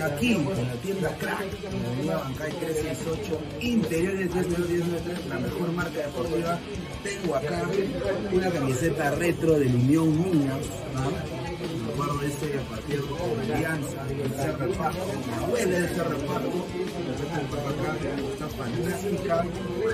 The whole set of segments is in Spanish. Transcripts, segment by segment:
aquí, en la tienda Crack, en la avenida Bancay 368, interiores 30193, la mejor marca deportiva. Tengo acá una camiseta retro del Unión Niños, ¿no? De ese partido con Alianza, ese reparto, me duele ese reparto, la está fantástica,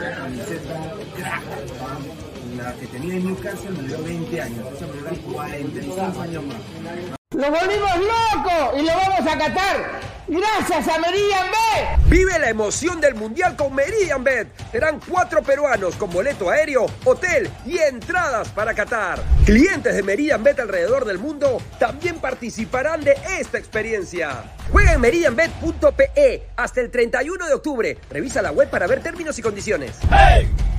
la camiseta Crack, ¿no? la que tenía en Newcastle me dio 20 años, esa me dio 45 años más. ¡Lo volvimos loco! ¡Y lo vamos a catar! ¡Gracias a Meridian Bet! Vive la emoción del Mundial con Meridian Bet. Serán cuatro peruanos con boleto aéreo, hotel y entradas para Qatar. Clientes de Meridian Bet alrededor del mundo también participarán de esta experiencia. Juega en meridianbet.pe hasta el 31 de octubre. Revisa la web para ver términos y condiciones. ¿Qué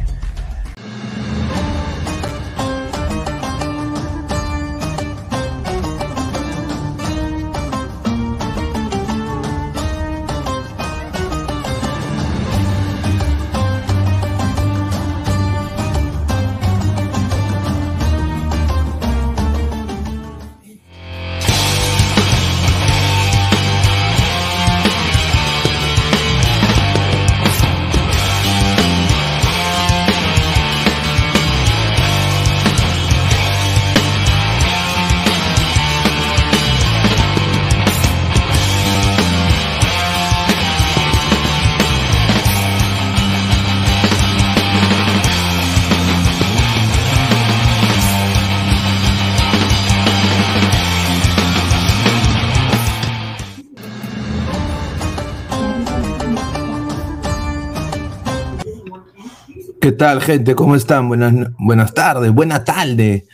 tal, gente? ¿Cómo están? Buenas, buenas tardes, buena tarde.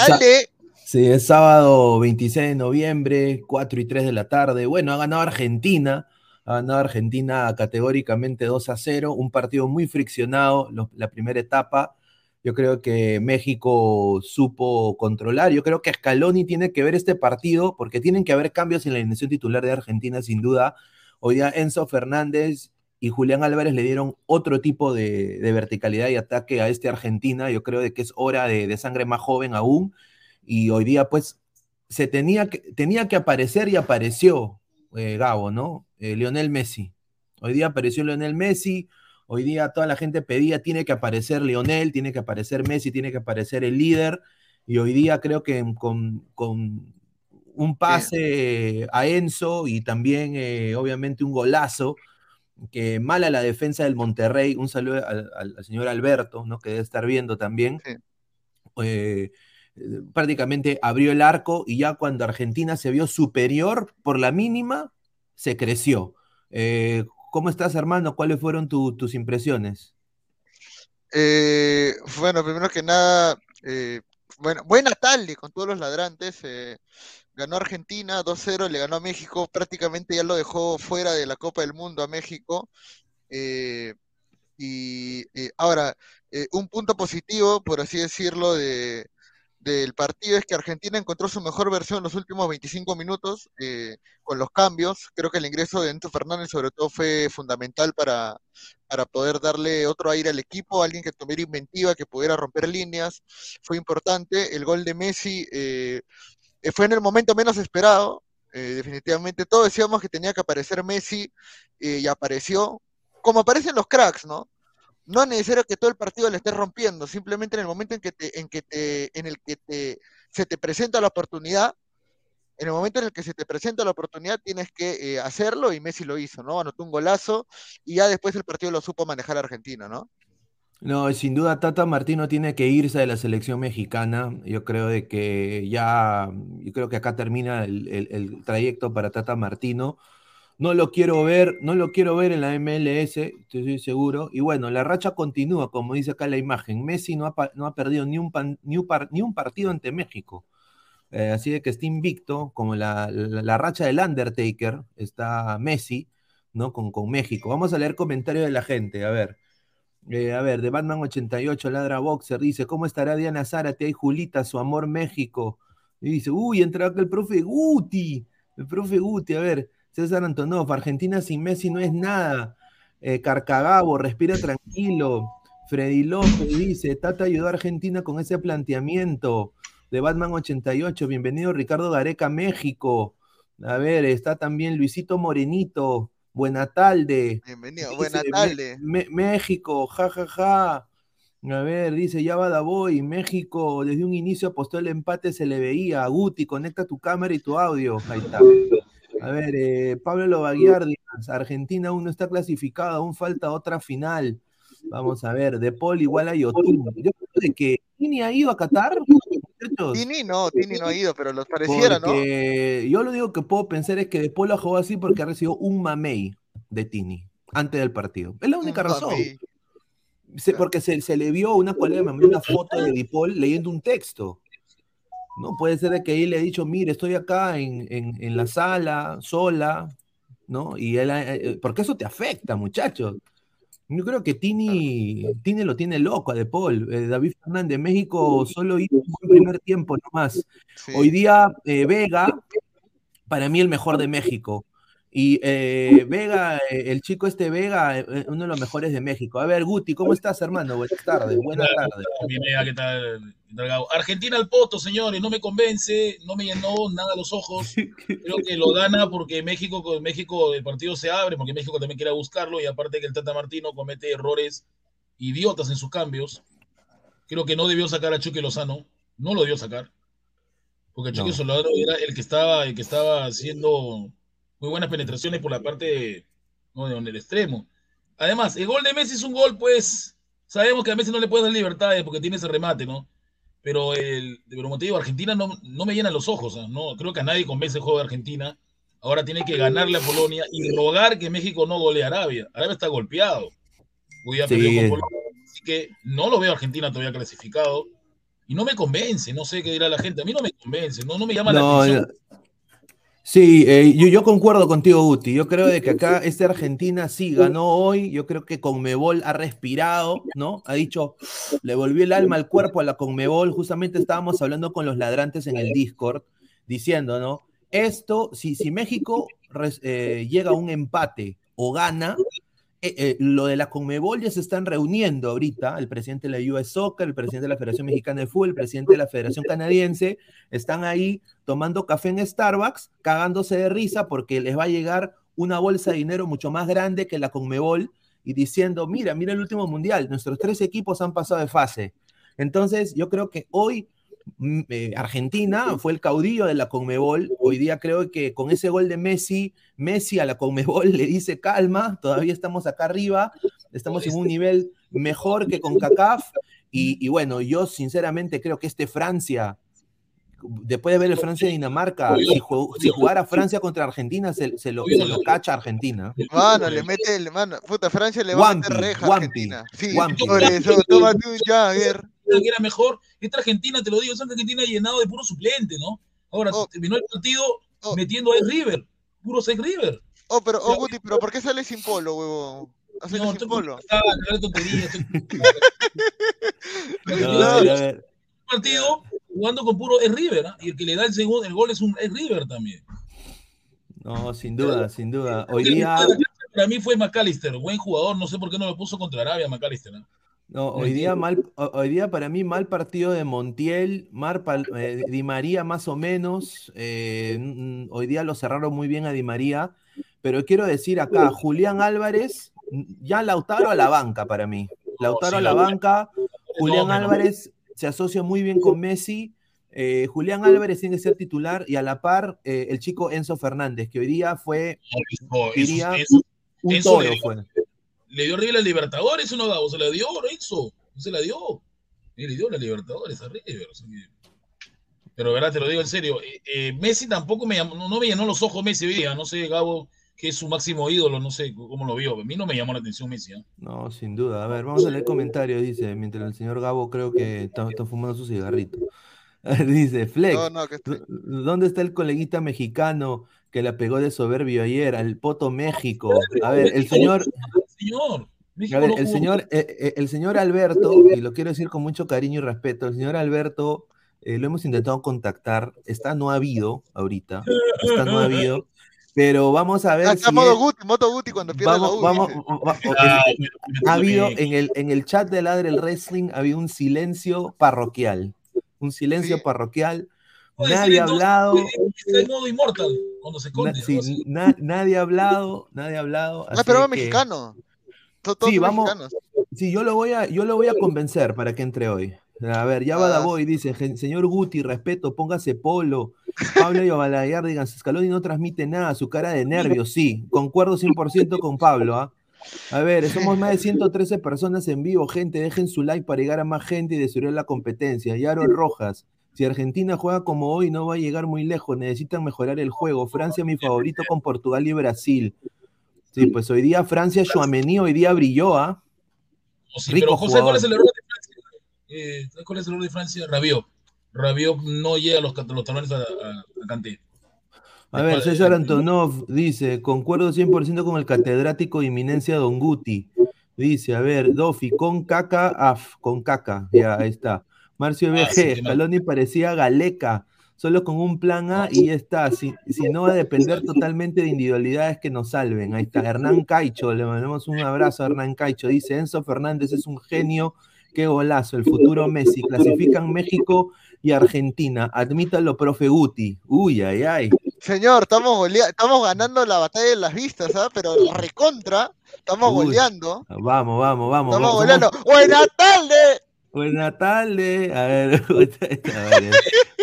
Sa- tardes. Sí, es sábado 26 de noviembre, 4 y 3 de la tarde. Bueno, ha ganado Argentina. Ha ganado Argentina categóricamente 2 a 0. Un partido muy friccionado, lo- la primera etapa. Yo creo que México supo controlar. Yo creo que Scaloni tiene que ver este partido porque tienen que haber cambios en la alineación titular de Argentina, sin duda. Hoy día Enzo Fernández y Julián Álvarez le dieron otro tipo de, de verticalidad y ataque a este Argentina. Yo creo de que es hora de, de sangre más joven aún. Y hoy día, pues, se tenía que, tenía que aparecer y apareció eh, Gabo, ¿no? Eh, Lionel Messi. Hoy día apareció Lionel Messi. Hoy día toda la gente pedía, tiene que aparecer Lionel, tiene que aparecer Messi, tiene que aparecer el líder. Y hoy día creo que con, con un pase a Enzo y también, eh, obviamente, un golazo que mala la defensa del Monterrey. Un saludo al, señor Alberto, ¿no? que debe estar viendo también. Eh, eh, prácticamente abrió el arco y ya cuando Argentina se vio superior por la mínima, se creció. Eh, ¿Cómo estás, hermano? ¿Cuáles fueron tu- tus impresiones? Eh, bueno, primero que nada, eh, bueno, buena tarde con todos los ladrantes. Ganó Argentina 2-0, le ganó a México, prácticamente ya lo dejó fuera de la Copa del Mundo a México. eh, y eh, ahora, eh, un punto positivo, por así decirlo, de, del partido es que Argentina encontró su mejor versión en los últimos 25 minutos con los cambios. Creo que el ingreso de Enzo Fernández sobre todo fue fundamental para, para poder darle otro aire al equipo, alguien que tuviera inventiva, que pudiera romper líneas. Fue importante. El gol de Messi fue en el momento menos esperado. eh, definitivamente todos decíamos que tenía que aparecer Messi eh, y apareció, como aparecen los cracks, ¿no? no es necesario que todo el partido le estés rompiendo, simplemente en el momento en que te, en que te, en el que te, se te presenta la oportunidad, en el momento en el que se te presenta la oportunidad tienes que eh, hacerlo y Messi lo hizo, ¿no? Anotó un golazo y ya después el partido lo supo manejar Argentina, ¿no? No, sin duda Tata Martino tiene que irse de la selección mexicana. Yo creo de que ya, yo creo que acá termina el, trayecto para Tata Martino. No lo quiero ver, no lo quiero ver en la MLS, estoy seguro. Y bueno, la racha continúa, como dice acá la imagen. Messi no ha, perdido ni un, partido ante México. Eh, así de que está invicto, como la racha del Undertaker, está Messi, ¿no? Con, con México. Vamos a leer comentarios de la gente, a ver. Eh, a ver, de Batman 88, Ladra Boxer, dice, ¿cómo estará Diana Zárate y Julita, su amor México? Y dice, uy, entra acá el profe Guti, el profe Guti, a ver, César Antonov, Argentina sin Messi no es nada. Eh, Carcagabo, respira tranquilo. Freddy López dice, Tata ayudó a Argentina con ese planteamiento. De Batman 88, bienvenido Ricardo Gareca, México. A ver, está también Luisito Morenito. Buena tarde. Bienvenido, buena tarde. México, jajaja. Ja, ja. A ver, dice, ya va Davoy, México, desde un inicio apostó el empate, se le veía. Guti, conecta tu cámara y tu audio. Ahí está. A ver, eh, Pablo Lovaguiar, Argentina aún no está clasificada, aún falta otra final. Vamos a ver, De Paul igual a Yotun. Yo creo que Tini ha ido a Qatar. Tini no, Tini no ha ido, pero los pareciera, ¿no? Yo lo único que puedo pensar es que De Paul ha jugado así porque ha recibido un mamey de Tini antes del partido. Es la única razón. porque se, le vio una, una foto de Paul leyendo un texto. ¿no? Puede ser de que él le ha dicho, mire, estoy acá en, en, la sala, sola, ¿no? Y él, eh, eh, porque eso te afecta, muchachos. Yo creo que Tini, Tini lo tiene loco a De Paul. Eh, David Fernández, México solo hizo un primer tiempo nomás. Hoy día Vega, para mí el mejor de México. Y eh, Vega, eh, el chico este Vega, eh, uno de los mejores de México. A ver, Guti, ¿cómo estás, hermano? Buenas tardes, buenas tardes. ¿qué tal? Argentina al poto, señores, no me convence, no me llenó nada los ojos. Creo que lo gana porque México, México el partido se abre, porque México también quiere buscarlo, y aparte que el Tata Martino comete errores idiotas en sus cambios. Creo que no debió sacar a Chucky Lozano, no lo debió sacar, porque Chucky no. era el que estaba, el que estaba haciendo muy buenas penetraciones por la parte ¿no? de el extremo. Además, el gol de Messi es un gol, pues, sabemos que a Messi no le puede dar libertades porque tiene ese remate, ¿no? Pero, el, pero como te digo, Argentina no, no me llena los ojos, ¿no? Creo que a nadie convence el juego de Argentina. Ahora tiene que ganarle a Polonia y rogar que México no golee a Arabia. Arabia está golpeado. Hoy sí. con Polonia, así que no lo veo a Argentina todavía clasificado. Y no me convence, no sé qué dirá la gente. A mí no me convence, no, no me llama la atención. Sí, eh, yo, yo, concuerdo contigo, Uti. Yo creo de que acá esta Argentina sí ganó hoy. Yo creo que Conmebol ha respirado, ¿no? Ha dicho, le volvió el alma al cuerpo a la Conmebol. Justamente estábamos hablando con los ladrantes en el Discord, diciendo, ¿no? Esto, si, si México eh, llega a un empate o gana, eh, eh, lo de la Conmebol ya se están reuniendo ahorita, el presidente de la US Soccer, el presidente de la Federación Mexicana de Fútbol, el presidente de la Federación Canadiense, están ahí tomando café en Starbucks, cagándose de risa porque les va a llegar una bolsa de dinero mucho más grande que la Conmebol y diciendo, mira, mira el último mundial, nuestros tres equipos han pasado de fase. Entonces, yo creo que hoy eh, Argentina fue el caudillo de la Conmebol. Hoy día creo que con ese gol de Messi, Messi a la Conmebol le dice calma, todavía estamos acá arriba, estamos en un nivel mejor que con CACAF. Y, bueno, yo sinceramente creo que este Francia, después de ver el Francia-Dinamarca, si, si, jugara Francia contra Argentina, se, lo, cacha Argentina. Mano, le mete, el, mano, puta, Francia le va a meter reja a Argentina. Sí, por eso, tómate un Jagger que era mejor. Esta Argentina, te lo digo, esta Argentina llenado de puro suplente, ¿no? Ahora oh. terminó el partido oh. metiendo a River, puro Sex River. Oh, pero, oh, Guti, pero ¿por qué sale sin polo, huevo? ¿Hace no, sin polo? Ah, tontería. no, partido jugando con puro es River, ¿eh? y el que le da el segundo, el gol es un es River también. No, sin duda, sin duda. Hoy día. Para mí fue McAllister, buen jugador, no sé por qué no lo puso contra Arabia McAllister. ¿no? No, hoy día mal, hoy día para mí mal partido de Montiel, Mar, eh, Di María más o menos. Eh, hoy día lo cerraron muy bien a Di María, pero quiero decir acá, Julián Álvarez, ya Lautaro a la banca para mí. Lautaro a la banca, Julián Álvarez se asocia muy bien con Messi. Eh, Julián Álvarez tiene que ser titular y a la par el chico Enzo Fernández, que hoy día fue un toro. Fue le dio River a Libertadores, ¿o no, se la dio, Renzo, se la dio. le dio la Libertadores a River. Pero verdad, te lo digo en serio, eh, eh, Messi tampoco me llamó, no, me llenó los ojos Messi, no sé, Gabo, que es su máximo ídolo, no sé cómo lo vio. A mí no me llamó la atención Messi. ¿eh? No, sin duda. A ver, vamos a leer comentarios, dice, mientras el señor Gabo creo que está, fumando su cigarrito. dice, Flex, ¿dónde está el coleguita mexicano que la pegó de soberbio ayer al Poto México? A ver, el señor señor. el, señor eh, eh, el señor Alberto, y lo quiero decir con mucho cariño y respeto, el señor Alberto eh, lo hemos intentado contactar, está no ha habido ahorita, está no ha habido, pero vamos a ver. si modo, Guti, moto Guti cuando pierda vamos, la vamos, ha habido en el, en el chat de Ladre el Wrestling, había un silencio parroquial, un silencio parroquial nadie ha hablado. Está en modo inmortal cuando se na- esconde. sí, algo así. na- nadie ha hablado, nadie ha hablado. Ah, así pero que- mexicano. Todos Sí, vamos- mexicanos. Sí, yo lo voy a, yo lo voy a convencer para que entre hoy. A ver, ya va Ah. Dice, "Gen- señor Guti, respeto, póngase polo. Pablo y Ovalayar digan, Scaloni no transmite nada, su cara de nervios, sí, concuerdo 100% con Pablo, ¿ah? A ver, somos más de 113 personas en vivo, gente, dejen su like para llegar a más gente y destruir la competencia. Yaro Rojas, si Argentina juega como hoy no va a llegar muy lejos, necesitan mejorar el juego. Francia mi favorito con Portugal y Brasil. Sí, pues hoy día Francia, Chouameni hoy día brilló, ¿ah? O sí, pero José, ¿cuál es el error de Francia? Eh, ¿sabes ¿Cuál es el error de Francia? Rabiot. Rabiot no llega a los, los talones a, a, a ver, César Antonov dice, concuerdo 100% con el catedrático de inminencia Don Guti. Dice, a ver, Dofi, con caca, af, con caca, ya, ahí está. Marcio Ah, BG. Scaloni parecía Galeca, solo con un plan A y ya está. Si, si no va a depender totalmente de individualidades que nos salven. Ahí está, Hernán Caicho, le mandamos un abrazo a Hernán Caicho. Dice, Enzo Fernández es un genio, qué golazo, el futuro Messi. Clasifican México y Argentina. Admítalo, profe Guti. Uy, ay, ay. Señor, estamos, golea- estamos ganando la batalla de las vistas, ¿ah? Pero recontra, estamos Uy. goleando. Vamos, vamos, vamos. Estamos somos- goleando. ¡Buenas tardes! Buenas tardes. A ver, a ver,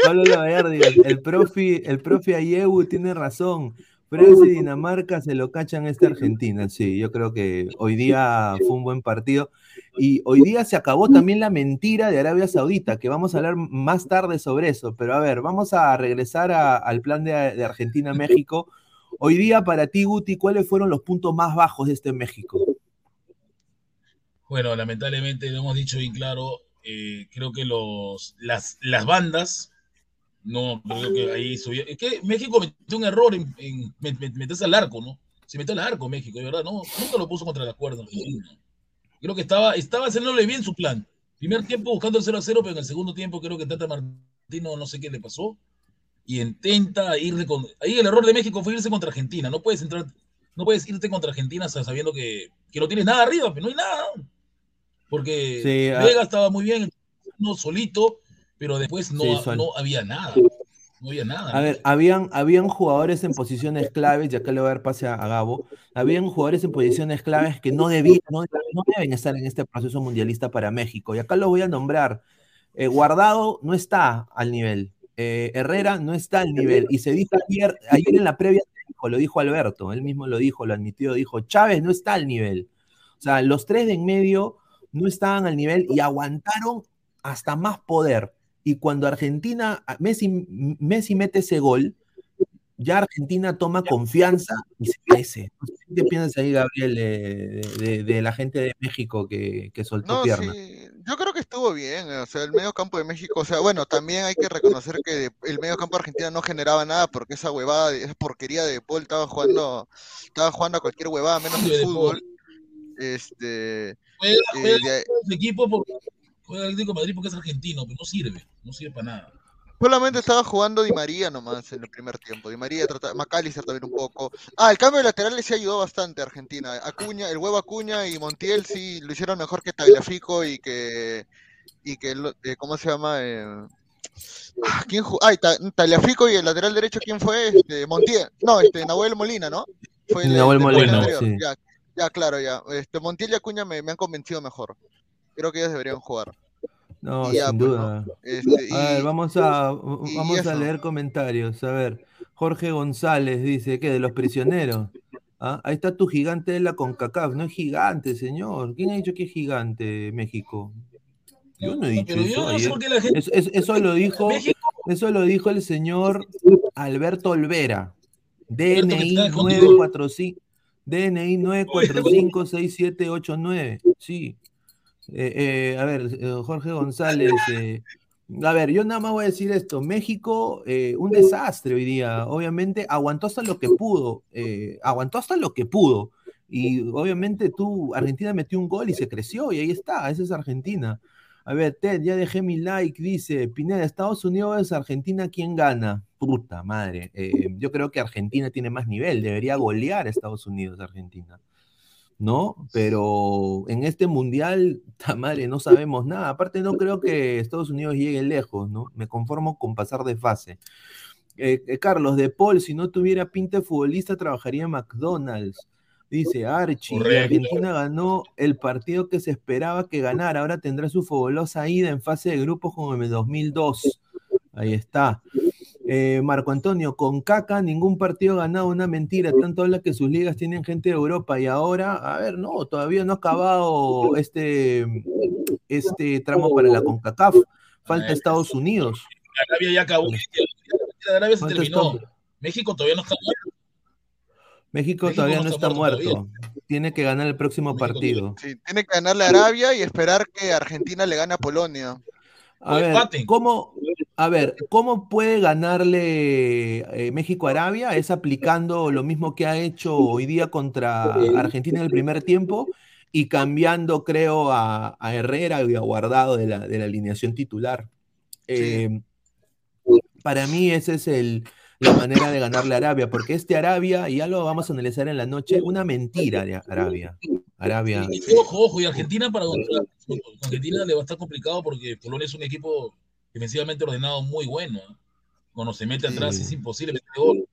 Pablo Lavallardi, el profe, el profe Ayewu tiene razón. Francia y Dinamarca se lo cachan esta Argentina. Sí, yo creo que hoy día fue un buen partido. Y hoy día se acabó también la mentira de Arabia Saudita, que vamos a hablar más tarde sobre eso. Pero a ver, vamos a regresar al plan de, de Argentina-México. Hoy día, para ti, Guti, ¿cuáles fueron los puntos más bajos de este México? Bueno, lamentablemente lo hemos dicho bien claro. eh, creo que los, las, las bandas, no, creo que ahí. Es que México metió un error en, en met- met- meterse al arco, ¿no? Se metió al arco México, de verdad, no, nunca lo puso contra la cuerda. Creo que estaba, estaba haciéndole bien su plan. Primer tiempo buscando el 0 a 0, pero en el segundo tiempo creo que Tata Martino no sé qué le pasó. Y intenta ir con. Ahí el error de México fue irse contra Argentina. No puedes entrar, no puedes irte contra Argentina sabiendo que, que no tienes nada arriba, pero no hay nada. Porque Sí, ah. Vega estaba muy bien, no solito, pero después no, Sí, no había nada. No había nada. A ver, habían, habían jugadores en posiciones claves, y acá le voy a dar pase a, a Gabo, habían jugadores en posiciones claves que no debían, no, no deben estar en este proceso mundialista para México. Y acá lo voy a nombrar. Eh, Guardado no está al nivel. Eh, Herrera no está al nivel. Y se dijo ayer, ayer en la previa, dijo, lo dijo Alberto, él mismo lo dijo, lo admitió, dijo, Chávez no está al nivel. O sea, los tres de en medio no estaban al nivel y aguantaron hasta más poder. Y cuando Argentina, Messi, Messi mete ese gol, ya Argentina toma confianza y se crece. ¿Qué piensas ahí, Gabriel, de, de- de la gente de México que, que soltó No, pierna? sí, yo creo que estuvo bien, o sea, el medio campo de México, o sea, bueno, también hay que reconocer que el medio campo de Argentina no generaba nada porque esa huevada, de- esa porquería de Paul estaba jugando, estaba jugando a cualquier huevada menos de fútbol. Este, Juega, eh, juega equipo porque juega el Atlético de Madrid porque es argentino, pero no sirve, no sirve para nada. solamente estaba jugando Di María nomás en el primer tiempo. Di María, trata- McAllister también un poco. Ah, el cambio de laterales sí ayudó bastante a Argentina. Acuña, el huevo Acuña y Montiel sí lo hicieron mejor que Tagliafico y que y que el- eh, ¿cómo se llama? Eh, ah, ¿quién jugó? Ah, Tagliafico y el lateral derecho ¿quién fue? Este, Montiel. No, este Nahuel Molina, ¿no? Fue el, Nahuel el Molina, sí. Ya, ya, claro, ya. Este, Montiel y Acuña me, me han convencido mejor. Creo que ellos deberían jugar. No, y ya, sin pues, duda. Este, A ver, vamos a, vamos a leer comentarios. A ver, Jorge González dice, ¿qué? ¿De los prisioneros? Ah, Ahí está tu gigante de la CONCACAF. No es gigante, señor. ¿Quién ha dicho que es gigante México? Yo no he dicho pero yo eso no gente. Eso, eso- eso lo dijo, México, eso lo dijo el señor Alberto Olvera. DNI Alberto, que está contigo. 945, DNI 9456789. Sí. Eh, eh, a ver, eh, Jorge González. eh, a ver, yo nada más voy a decir esto. México, eh, un desastre hoy día. Obviamente, aguantó hasta lo que pudo. aguantó hasta lo que pudo. Y obviamente tú, Argentina metió un gol y se creció, y ahí está, esa es Argentina. A ver, Ted, ya dejé mi like, dice, Pineda, Estados Unidos es Argentina, ¿quién gana? Puta madre, eh, yo creo que Argentina tiene más nivel, debería golear a Estados Unidos, Argentina. ¿no? Pero en este mundial, madre, no sabemos nada. Aparte, no creo que Estados Unidos llegue lejos, ¿no? Me conformo con pasar de fase. Eh, eh, Carlos, de Paul, si no tuviera pinta de futbolista, trabajaría en McDonald's. Dice Archie, Argentina ganó el partido que se esperaba que ganara. Ahora tendrá su fabulosa ida en fase de grupos como en el 2002. Ahí está. Eh, Marco Antonio, con Caca ningún partido ganado, una mentira. Tanto habla que sus ligas tienen gente de Europa y ahora, a ver, no, todavía no ha acabado este, este tramo para la CONCACAF. Falta Estados Unidos. Arabia ya acabó. Arabia se terminó. México todavía no está muerto. México, todavía no está, muerto. Tiene que ganar el próximo partido. Sí, tiene que ganarle a Arabia y esperar que Argentina le gane a Polonia. A ver, ¿cómo, a ver, ¿cómo puede ganarle eh, México a Arabia? Es aplicando lo mismo que ha hecho hoy día contra Argentina en el primer tiempo y cambiando, creo, a, Herrera y a Guardado de la, alineación titular. Eh, para mí ese es el, la manera de ganarle a Arabia, porque este Arabia, y ya lo vamos a analizar en la noche, una mentira de Arabia. Arabia. ojo, ojo, y Argentina para Argentina le va a estar complicado porque Polonia es un equipo defensivamente ordenado muy bueno. ¿eh? Cuando se mete atrás es imposible meter gol.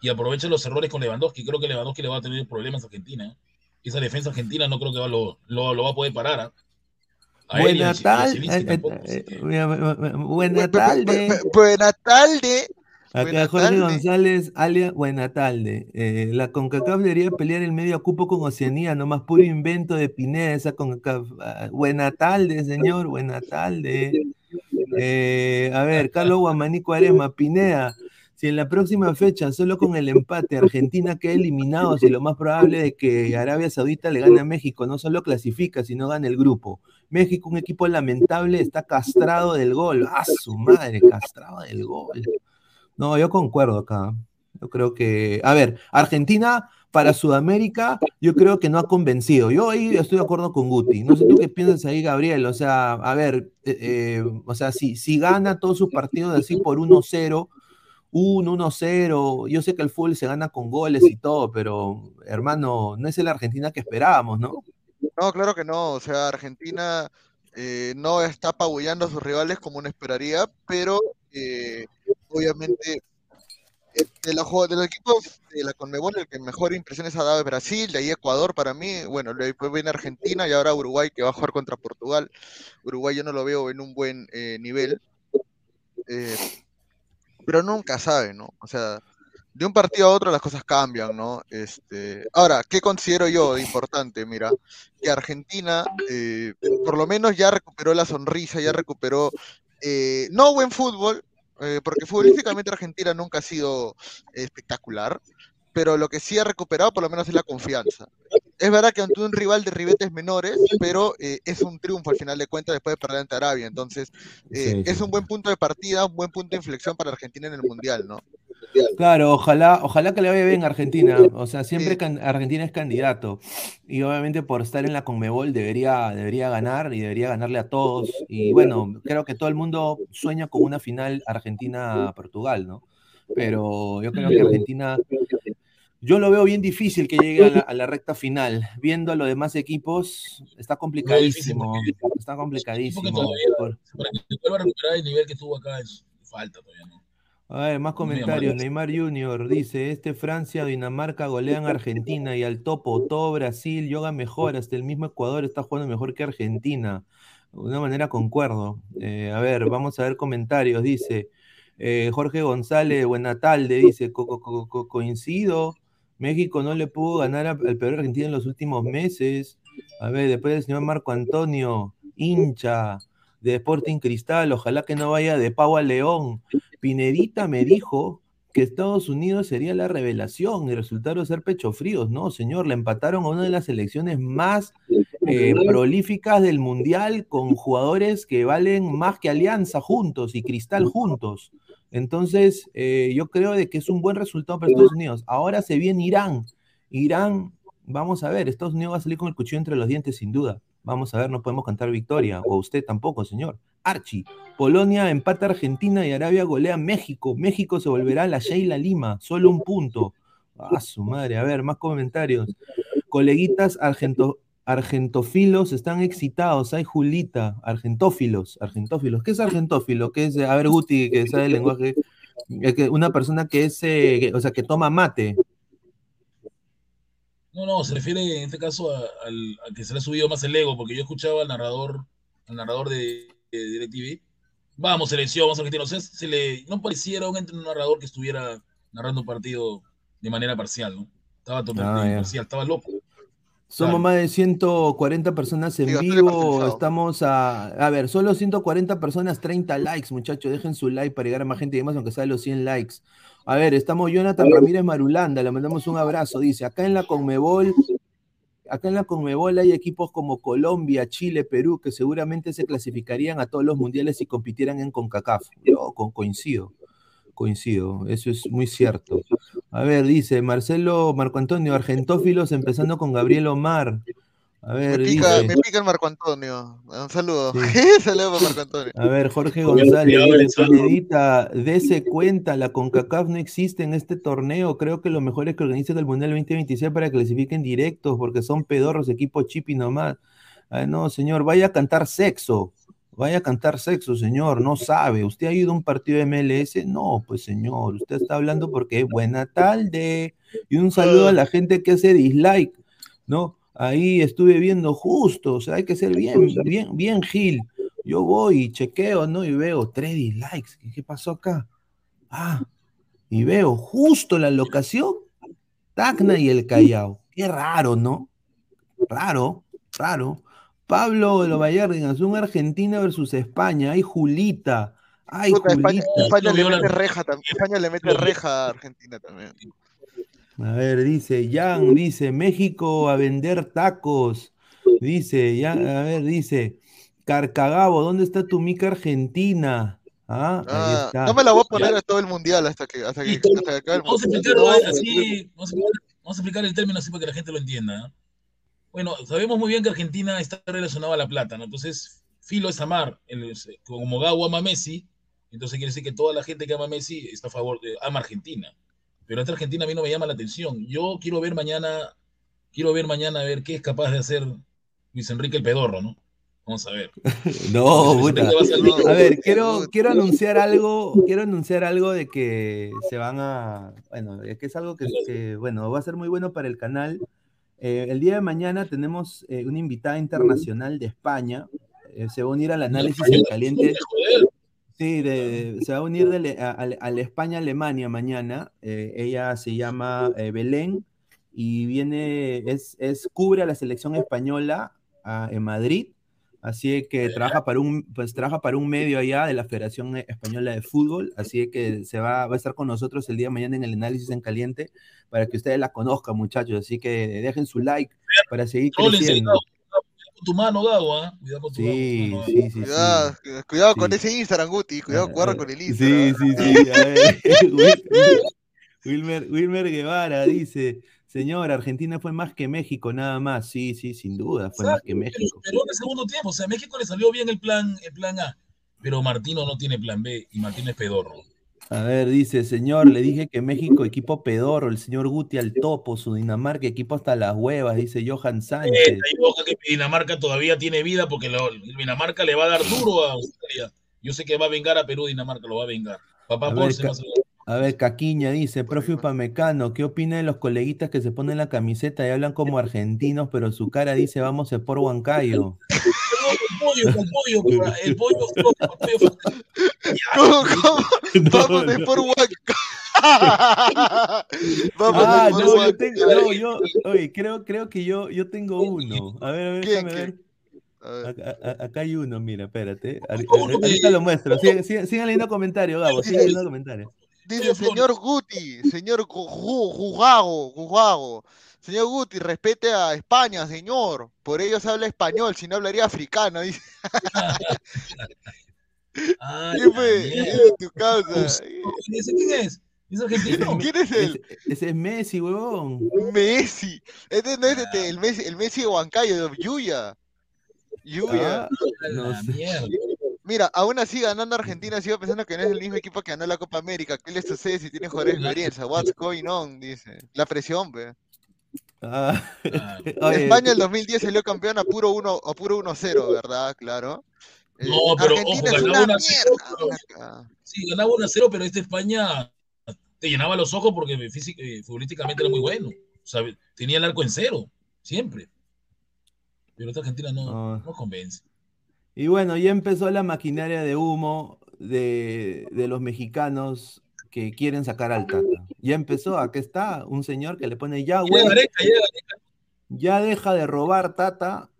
Y aprovecha los errores con Lewandowski. Creo que Lewandowski le va a tener problemas a Argentina. ¿eh? Esa defensa argentina no creo que lo, lo, va a poder parar. Buenas tardes. Buenas tardes. Buenas tardes. Acá Jorge González, alia, buena tarde. Eh, la CONCACAF debería pelear el medio cupo con Oceanía, nomás puro invento de Pineda esa CONCACAF. Ah, buena tarde, señor, buena tarde. Eh, a ver, Carlos Guamanico Arema, Pineda, si en la próxima fecha, solo con el empate, Argentina queda eliminado, si lo más probable es que Arabia Saudita le gane a México, no solo clasifica, sino gana el grupo. México, un equipo lamentable, está castrado del gol. ¡Ah, su madre! Castrado del gol. No, yo concuerdo acá. Yo creo que, a ver, Argentina para Sudamérica, yo creo que no ha convencido. Yo ahí estoy de acuerdo con Guti. No sé tú qué piensas ahí, Gabriel. O sea, a ver, eh, eh, o sea, si, si gana todos sus partidos así por 1-0, 1-1-0, yo sé que el fútbol se gana con goles y todo, pero hermano, no es el Argentina que esperábamos, ¿no? No, claro que no. O sea, Argentina eh, no está apabullando a sus rivales como uno esperaría, pero obviamente de, los, de los equipos de la Conmebol, el que mejor impresiones ha dado es Brasil, de ahí Ecuador para mí, bueno, después viene Argentina y ahora Uruguay que va a jugar contra Portugal. Uruguay yo no lo veo en un buen eh, nivel, eh, pero nunca sabe, ¿no? O sea, de un partido a otro las cosas cambian, ¿no? Este, ahora, ¿qué considero yo importante? Mira, que Argentina eh, por lo menos ya recuperó la sonrisa, ya recuperó, no buen fútbol, eh, porque futbolísticamente Argentina nunca ha sido espectacular, pero lo que sí ha recuperado por lo menos es la confianza. Es verdad que ante un rival de ribetes menores, pero eh, es un triunfo al final de cuentas después de perder ante Arabia. Entonces, eh, es un buen punto de partida, un buen punto de inflexión para Argentina en el Mundial, ¿no? Claro, ojalá, ojalá que le vaya bien a Argentina. O sea, siempre Argentina es candidato. Y obviamente por estar en la Conmebol debería, debería ganar y debería ganarle a todos. Y bueno, creo que todo el mundo sueña con una final Argentina-Portugal, ¿no? Pero yo creo que Argentina, yo lo veo bien difícil que llegue a la, recta final. Viendo a los demás equipos, está complicadísimo. Está complicadísimo. Para que vuelva a recuperar el nivel que tuvo acá, es falta todavía, ¿no? A ver, más comentarios. Neymar Junior dice: Este Francia, Dinamarca golean Argentina y al topo, todo Brasil yoga mejor, hasta el mismo Ecuador está jugando mejor que Argentina. De una manera concuerdo. Eh, a ver, vamos a ver comentarios. Dice eh, Jorge González, buena tarde, dice: coincido. México no le pudo ganar al peor Argentina en los últimos meses. A ver, después del señor Marco Antonio, hincha de Sporting Cristal, ojalá que no vaya de Pau a León. Pinedita me dijo que Estados Unidos sería la revelación y resultaron ser pecho fríos. No, señor, le empataron a una de las selecciones más eh, prolíficas del Mundial con jugadores que valen más que Alianza juntos y Cristal juntos. Entonces, eh, yo creo de que es un buen resultado para Estados Unidos. Ahora se viene Irán. Irán, vamos a ver, Estados Unidos va a salir con el cuchillo entre los dientes, sin duda. Vamos a ver, no podemos cantar victoria. O usted tampoco, señor. Archie. Polonia empata Argentina y Arabia golea México. México se volverá la Sheila Lima. Solo un punto. Ah, su madre. A ver, más comentarios. coleguitas argento, argentofilos están excitados. Hay Julita, argentófilos, argentófilos. ¿Qué es argentófilo? ¿Qué es, a ver, Guti, que sabe el lenguaje, una persona que es, eh, que- o sea, que toma mate. No, no, se refiere en este caso a, al, a que se le ha subido más el ego, porque yo escuchaba al narrador, al narrador de, de DirecTV. Vamos, selección, vamos Argentina. O sea, se le, no pareciera un, un narrador que estuviera narrando un partido de manera parcial, ¿no? Estaba totalmente Ah, parcial, estaba loco. Somos Claro. más de 140 personas en Digo, vivo. Estamos a. A ver, solo 140 personas, 30 likes, muchachos. Dejen su like para llegar a más gente y más, aunque sea los 100 likes. A ver, estamos Jonathan Ramírez Marulanda. Le mandamos un abrazo. Dice: Acá en la Conmebol. Acá en la Conmebol hay equipos como Colombia, Chile, Perú, que seguramente se clasificarían a todos los mundiales si compitieran en CONCACAF. Yo co- coincido, coincido, eso es muy cierto. A ver, dice Marcelo Marco Antonio, Argentófilos, empezando con Gabriel Omar. A Me ver, pica, dice, me pica el Marco Antonio. Un saludo. Sí. Saludo para Marco Antonio. a ver, Jorge González. Pinedita, dese cuenta, la CONCACAF no existe en este torneo. Creo que lo mejor es que organicen el Mundial 2026 para que clasifiquen directos, porque son pedorros, equipo chip y nomás. Ay, no, señor, vaya a cantar sexo. Vaya a cantar sexo, señor, no sabe. ¿Usted ha ido a un partido de MLS? No, pues señor, usted está hablando porque buena tarde. Y un saludo a la gente que hace dislike, ¿no? Ahí estuve viendo justo, o sea, hay que ser bien, bien, bien Gil. Yo voy y chequeo, ¿no? Y veo tres dislikes. ¿Qué, qué pasó acá? Ah, y veo justo la locación, Tacna y el Callao. Qué raro, ¿no? Raro, raro. Pablo de los Vallardinas, un Argentina versus España. Hay Julita. Ay, Puta, Julita. España le mete reja también. España le mete reja a Argentina también. A ver, dice Jan, dice México a vender tacos. Dice, ya, a ver, dice Carcagabo, ¿dónde está tu mica argentina? Ah, ahí Ah, está. no me la voy a poner a todo el mundial hasta que, hasta que, hasta que acabe el Vamos a mundial. explicarlo No, así, vamos a explicar, vamos a explicar el término así para que la gente lo entienda. ¿eh? Bueno, sabemos muy bien que Argentina está relacionada a la plata, ¿no? Entonces, Filo es amar, el- como Gabo ama a Messi, entonces quiere decir que toda la gente que ama a Messi está a favor de, ama a Argentina. Pero esta Argentina a mí no me llama la atención. Yo quiero ver mañana, quiero ver mañana a ver qué es capaz de hacer Luis Enrique el Pedorro, ¿no? Vamos a ver. No, puta. A A ver, quiero, quiero anunciar algo, quiero anunciar algo de que se van a, bueno, es que es algo que, que, bueno, va a ser muy bueno para el canal. Eh, el día de mañana tenemos eh, una invitada internacional de España, eh, se va a unir al análisis en caliente. Sí, de- se va a unir de a, a- a la España-Alemania mañana. Ella se llama Belén y viene, es, es, cubre a la selección española en Madrid. Así que trabaja para un, pues trabaja para un medio allá de la Federación Española de Fútbol. Así que se va, va a estar con nosotros el día de mañana en el análisis en caliente para que ustedes la conozcan, muchachos. Así que dejen su like para seguir creciendo. Con tu mano, Gabo, ¿ah? Cuidado con tu Sí, mano. sí, sí, sí. Cuidado, con Sí. ese Instagram, Guti. Cuidado, guarda con el Instagram. sí, sí. A ver, Wil- Wilmer, Wilmer Guevara dice, señor, Argentina fue más que México, nada más. Sí, sí, sin duda, fue más que México. Pero en el segundo tiempo, o sea, a México le salió bien el plan, el plan A, pero Martino no tiene plan B y Martino es pedorro. A ver, dice, señor, le dije que México, equipo pedorro, el señor Guti al topo, su Dinamarca, equipo hasta las huevas, dice Johan Eh, Sánchez. boca que Dinamarca todavía tiene vida porque lo- Dinamarca le va a dar duro a Australia. Yo sé que va a vengar a Perú, Dinamarca lo va a vengar. Papá A ver, Porce ca- más A ver, Caquiña dice, profe Upamecano, ¿qué opina de los coleguitas que se ponen la camiseta y hablan como argentinos, pero su cara dice, vamos a por Huancayo? el pollo, el pollo, el pollo, ¿Cómo, Vamos de por Huanca. Vamos Ah, de por no, yo tengo, no, yo, oye, creo, creo que yo, yo tengo uno. A ver, a ver, ¿Quién, déjame ver. Acá, hay uno, mira, espérate. Ahorita lo muestro. Sigan, sigan, sigan leyendo comentarios, Gabo, sigan leyendo comentarios. Dice, señor Guti, señor Jugago, Jugago, señor Guti, respete a España, señor. Por ellos habla español, si no hablaría africano. Dice, Ah, ¿qué fue? Esa es tu causa. ¿Y ese quién es? ¿Es argentino? ¿Quién es él? Ese, ese es Messi, huevón. Messi. Este no es este, el Messi, el Messi de Huancayo, de Yuya. Yuya. Ah, A no la sé. mierda. Mira, aún así ganando Argentina, sigo pensando que no es el mismo equipo que ganó la Copa América. ¿Qué les sucede si tienen jugadores de experiencia? What's going on? Dice. La presión, ve. Ah, Claro. oye, España en 2010 salió campeón a puro 1 a puro 1-0, ¿verdad? Claro. Eh, No, pero Argentina ojo, es ganaba una 1-0, mierda. pero- una- Sí, ganaba 1 a 0, pero esta España te llenaba los ojos porque físic- eh, futbolísticamente era muy bueno. O sea, tenía el arco en cero, siempre. Pero esta Argentina no, Ah. no convence. Y bueno, ya empezó la maquinaria de humo de, de los mexicanos que quieren sacar al Tata. Ya empezó, aquí está un señor que le pone ya, güey, ya deja de robar Tata.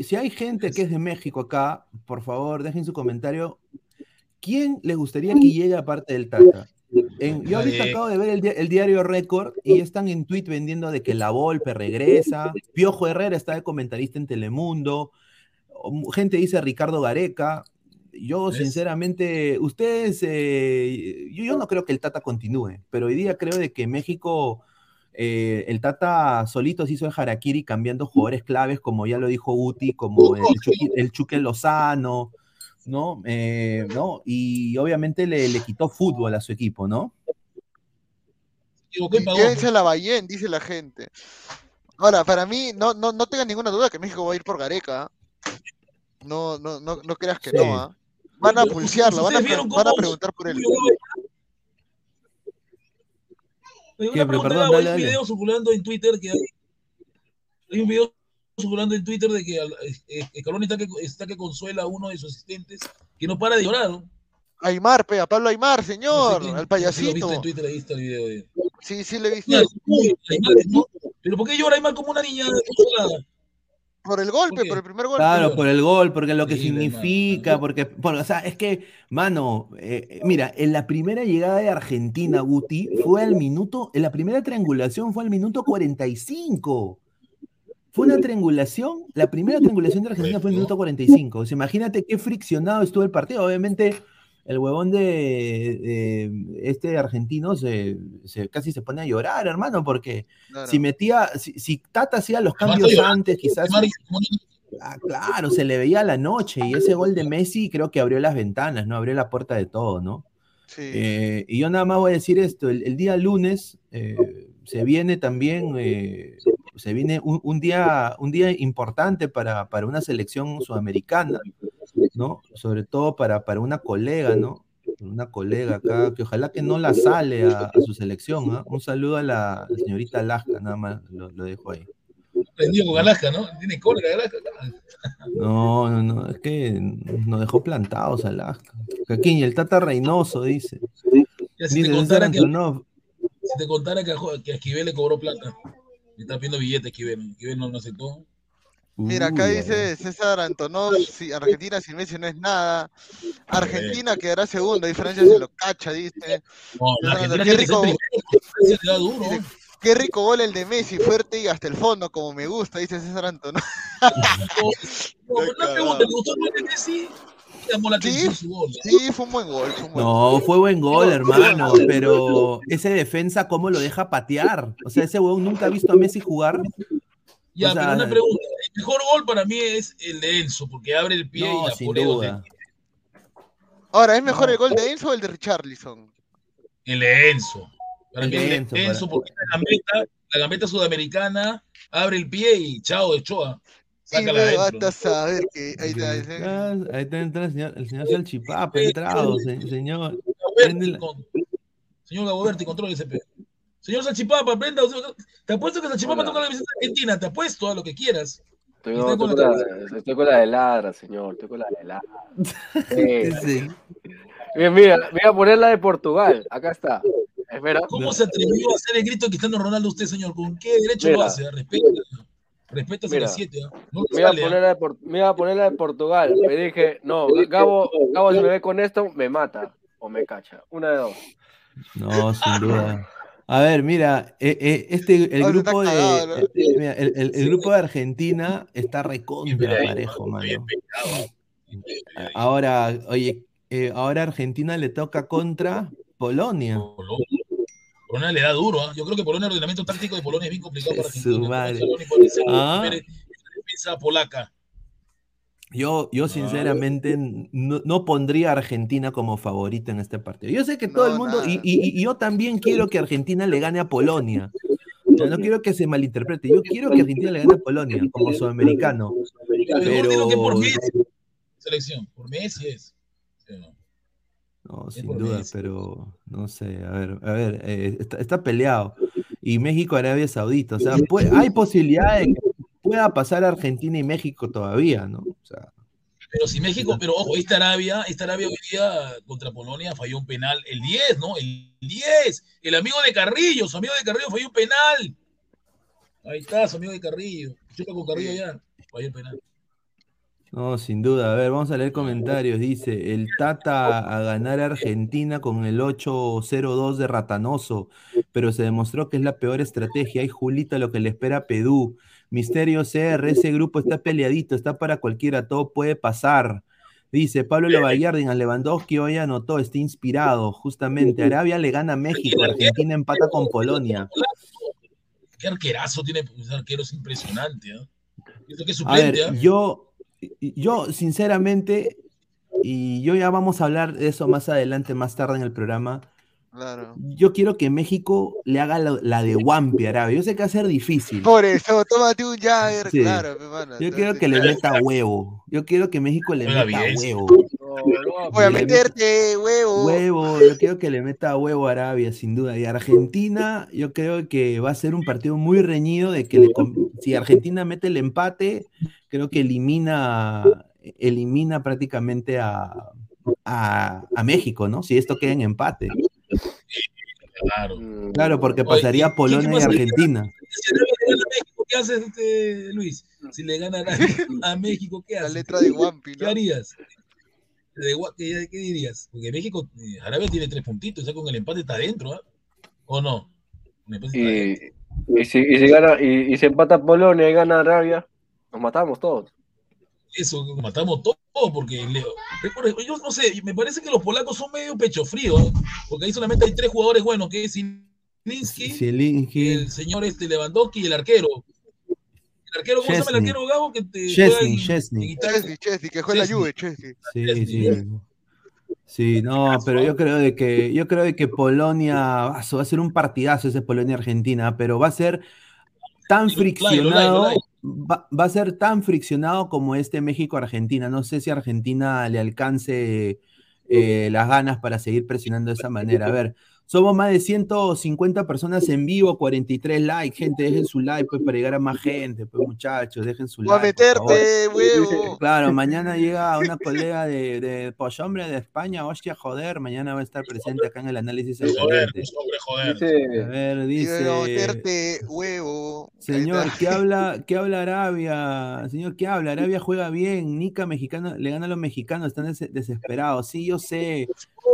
Si hay gente que es de México acá, por favor, dejen su comentario. ¿Quién le gustaría que llegue aparte del Tata? En- yo ahorita Nadie. acabo de ver el, di- el diario Récord y están en tweet vendiendo de que la Volpe regresa, Piojo Herrera está de comentarista en Telemundo, gente dice Ricardo Gareca. Yo, ¿Ves? sinceramente, ustedes, eh, yo, yo no creo que el Tata continúe, pero hoy día creo de que México, eh, el Tata solito se hizo el harakiri cambiando jugadores claves, como ya lo dijo Uti, como el, Chuque Lozano, ¿no? Eh, ¿no? Y obviamente le, le quitó fútbol a su equipo, ¿no? Quédense a la Bayén, dice la gente. Ahora, para mí, no, no, no tengan ninguna duda que México va a ir por Gareca. No, no, no, no creas que Sí. no, ¿ah? Van a pulsearlo, van a, ¿ustedes pre- vieron van a preguntar por él. Hay un dale. video circulando en Twitter que hay, hay un video circulando en Twitter de que al- eh, eh, está que, está que consuela a uno de sus asistentes que no para de llorar. ¿no? Aymar, pe, a Pablo Aymar, No sé señor, quién- al Si lo payasito. viste en Twitter, ahí está el video de. Sí, sí, le he visto. Mira, uy, Aymar, ¿no? Pero ¿por qué llora Aymar como una niña consolada? Por el golpe, ¿Por el primer golpe. Claro, por el gol, porque lo que Sí, significa, porque, bueno, o sea, es que, mano, eh, eh, mira, en la primera llegada de Argentina, Guti, fue al minuto, en la primera triangulación fue al minuto 45. Fue una triangulación, la primera triangulación de Argentina fue en el minuto 45. O sea, imagínate qué friccionado estuvo el partido. Obviamente, el huevón de, de este argentino se, se- casi se pone a llorar, hermano, porque Claro. si metía, si, si Tata hacía los cambios antes, quizás Ah, claro, se le veía la noche y ese gol de Messi creo que abrió las ventanas, ¿no? Abrió la puerta de todo, ¿no? Sí. Eh, y yo nada más voy a decir esto, el, el día lunes eh, se viene también, eh, se viene un, un día, un día importante para, para una selección sudamericana, ¿no? Sobre todo para, para una colega, ¿no? Una colega acá, que ojalá que no la sale a, a su selección, ¿ah? Un saludo a la señorita Alaska, nada más lo, lo dejo ahí. prendido con Alaska, ¿no? Tiene cólera Alaska. No, no, no, es que nos dejó plantados Alaska. Caquiña, el Tata Reynoso, dice. Ya, si, te Dice contara que, Antonov. si te contara que a, Jo- que a Esquivel le cobró plata, le está pidiendo billetes Esquivel, Esquivel no, no aceptó. Mira, acá Uy, dice César Antonov, si Argentina sin Messi no es nada. Argentina quedará segundo, ahí Francia se lo cacha, dice. No, la Qué Argentina rico. primero, Francia le da duro. Dice, Qué rico gol el de Messi, fuerte y hasta el fondo, como me gusta, dice César Antonov. No, una pregunta, ¿te gustó el gol de Messi? Sí. ¿no? Sí, fue un buen gol. Fue un buen No, gol. fue buen gol, No, hermano, pero ese defensa, ¿cómo lo deja patear? O sea, ese huevón nunca ha visto a Messi jugar. Ya, O sea, pero una pregunta. Mejor gol para mí es el de Enzo, porque abre el pie y la sin pone donde- duda. Ahora, ¿es mejor No. el gol de Enzo o el de Richarlison? El de Enzo. Para El mí de Enzo, Enzo, para- porque la gambeta, la gambeta sudamericana abre el pie y chao de Choa. Sácala a saber que ahí está. Ah, Ahí está entra el señor, el señor Salchipapa, ha entrado, se- señor. Señor Gaboberti, controle ese pe. Señor Salchipapa, prenda. Te apuesto que Salchipapa toca la camiseta argentina. Te apuesto a lo que quieras. Estoy, no, con estoy la con la, estoy con la de ladra, señor. Estoy con la de ladra. Eh, Sí. bien, mira, voy a poner la de Portugal. Acá está. Espera. ¿Cómo se atrevió a hacer el grito de Cristiano Ronaldo usted, señor? ¿Con qué derecho lo hace? Respeta. Respeta a Mira. las 7. No le Me iba, a sale, ¿ah? poner la de Por- me iba a poner la de Portugal. Me dije, no, Gabo, Gabo si me ve con esto, me mata o me cacha. Una de dos. No, sin duda. A ver, mira, eh, eh, este, el grupo de, cagado, ¿no? eh, mira, el, el- el grupo de Argentina está recontra parejo, mano. Ahora, oye, eh, ahora Argentina le toca contra Polonia. Polonia. Le da duro, ¿ah? Yo creo que Polonia, el ordenamiento táctico de Polonia es bien complicado para Su Argentina. madre. Polonia, Polonia, Ah. Pérez, la defensa polaca. Yo, yo sinceramente no, no pondría a Argentina como favorita en este partido. Yo sé que todo No, el mundo, y, nada. y- y yo también quiero que Argentina le gane a Polonia. Ya, No quiero que se malinterprete. Yo quiero que Argentina le gane a Polonia como sudamericano. Pero que por Messi, selección, por Messi es. ¿Sí o no? No, Es sin duda, Messi. pero no sé, a ver, a ver, eh, está, está peleado. Y México, Arabia Saudita, o sea, puede- hay posibilidad de que pueda pasar Argentina y México todavía, ¿no? O sea, Pero si México, pero ojo, esta Arabia, esta Arabia hoy día contra Polonia falló un penal, el 10, ¿no? El 10, el amigo de Carrillo, su amigo de Carrillo falló un penal. Ahí está, su amigo de Carrillo. Chupa con Carrillo ya, falló el penal. no, sin duda. A ver, vamos a leer comentarios. Dice, el Tata a ganar a Argentina con el 8-0-2 de Ratanoso, pero se demostró que es la peor estrategia. Ay, Julita, lo que le espera a Pedú. Misterio CR, ese grupo está peleadito, está para cualquiera, todo puede pasar. Dice Pablo Lovallardin a Lewandowski hoy anotó, está inspirado, justamente. Arabia le gana a México, Argentina empata con Polonia. Qué arquerazo tiene, ese arquero es impresionante. Eso que es A ver, ¿ah? yo, yo sinceramente, y yo ya vamos a hablar de eso más adelante, más tarde en el programa. Claro. Yo quiero que México le haga la, la de Wampi a Arabia. Yo sé que va a ser difícil. Por eso, tómate un Jagger, Sí. claro, mi mano. Yo quiero que le meta huevo. Yo quiero que México le meta sí. huevo. Voy a meterte, huevo. Huevo, yo quiero que le meta huevo a Arabia, sin duda. Y Argentina, yo creo que va a ser un partido muy reñido de que le si Argentina mete el empate, creo que elimina, elimina prácticamente a, a, a México, ¿no? Si esto queda en empate. Claro. Mm, Claro, porque pasaría ¿y- y Polonia qué y? Argentina. Si Arabia le gana a México, ¿qué haces, este, Luis? Si le gana a, Arabia- a México, ¿qué La haces? letra de ¿Qué ¿no? harías? De gua- ¿Qué, qué dirías? Porque México, eh, Arabia tiene tres puntitos, ya con el empate está adentro, ¿ah? ¿O no? Y, y si, y si gana, y, y si empata Polonia y gana Arabia, nos matamos todos. Eso, matamos todo, porque Leo. recuerda, Yo no sé, me parece que los polacos son medio pecho frío, ¿ah? porque ahí solamente hay tres jugadores buenos, que es Zielinski, el señor este Lewandowski y el arquero. El arquero, ¿cómo se llama el arquero Gabo? Que te juega Chesney, en- Chesney. Chesney, Chesney, que juega en la. Juve, Chesney. Sí, Chesney, sí. Sí, no, pero yo creo de que yo creo de que Polonia va a ser un partidazo ese Polonia Argentina, pero va a ser tan Lo- lo like, lo like, lo friccionado, like. Va, va a ser tan friccionado como este México Argentina. No sé si a Argentina le alcance eh, las ganas para seguir presionando de esa manera. A ver, somos más de 150 personas en vivo, 43 likes, gente, dejen su like pues para llegar a más gente, pues muchachos, dejen su Voy a like. favor. meterte, huevo. Claro, mañana llega una colega de, de Pochombre de España, hostia, joder, mañana va a estar presente acá en el análisis Joder, joder. A ver, dice, voy a meterte, huevo. Señor. ¿qué habla, ¿qué habla Arabia? Señor, ¿qué habla? Arabia juega bien, Nica mexicano, le gana a los mexicanos, están des- desesperados. Sí, yo sé,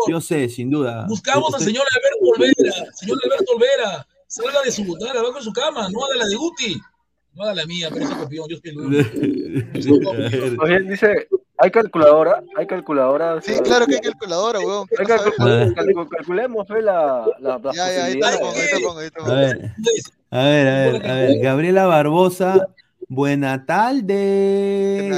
yo sé, sin duda. Buscamos al señor Alberto Olvera. Señor Alberto Olvera, salga de su butaca, abajo de su cama, no haga la de Guti. No haga la mía, pero esa copión, yo estoy Oye, dice, ¿hay calculadora? ¿Hay calculadora? Sí, claro que hay calculadora, calcu- calculemos fe, la, la, las Ya, ya, ahí a ver. A ver, a ver, Gabriela Barbosa, buena tarde.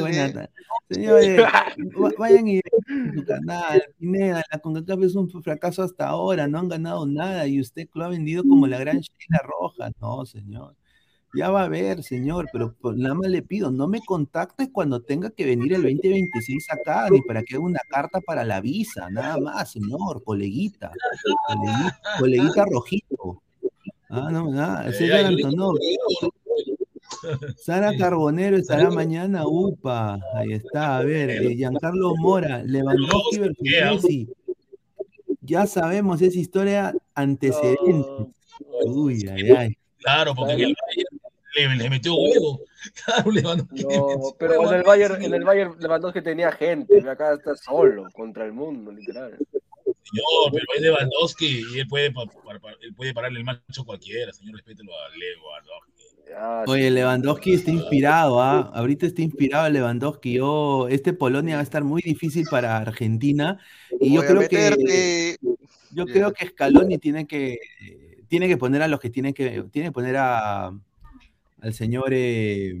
Buena tarde. Señores, va- vayan y vean su canal. Pineda, la CONCACAF es un fracaso hasta ahora, no han ganado nada y usted lo ha vendido como la gran Sheila Roja. No, señor. Ya va a ver, señor, pero pues, nada más le pido, no me contacte cuando tenga que venir el 2026 acá, ni para que haga una carta para la visa, nada más, señor, coleguita, coleguita, coleguita rojito. Ah, no, nada, ese es ay, Antonov. Sara Carbonero estará mañana, upa, ahí está, a ver, eh, Giancarlo Mora, Lewandowski versus. Messi. Ya sabemos esa historia antecedente. Uy, ay, ay. Claro, porque en el Bayern le, le metió huevo. Claro, Lewandowski le No, metió pero en el Bayern, en el Bayern Lewandowski tenía gente, acá está solo contra el mundo, literal. Señor, pero es Lewandowski y él puede, pa- pa- pa- él puede pararle el macho a cualquiera. Señor, respételo a Lewandowski. Ya, Oye. Lewandowski está inspirado, ¿ah? Ahorita está inspirado Lewandowski. Yo, este Polonia va a estar muy difícil para Argentina y yo creo que yo creo que Scaloni tiene que tiene que poner a los que tiene que tiene que poner a al señor eh,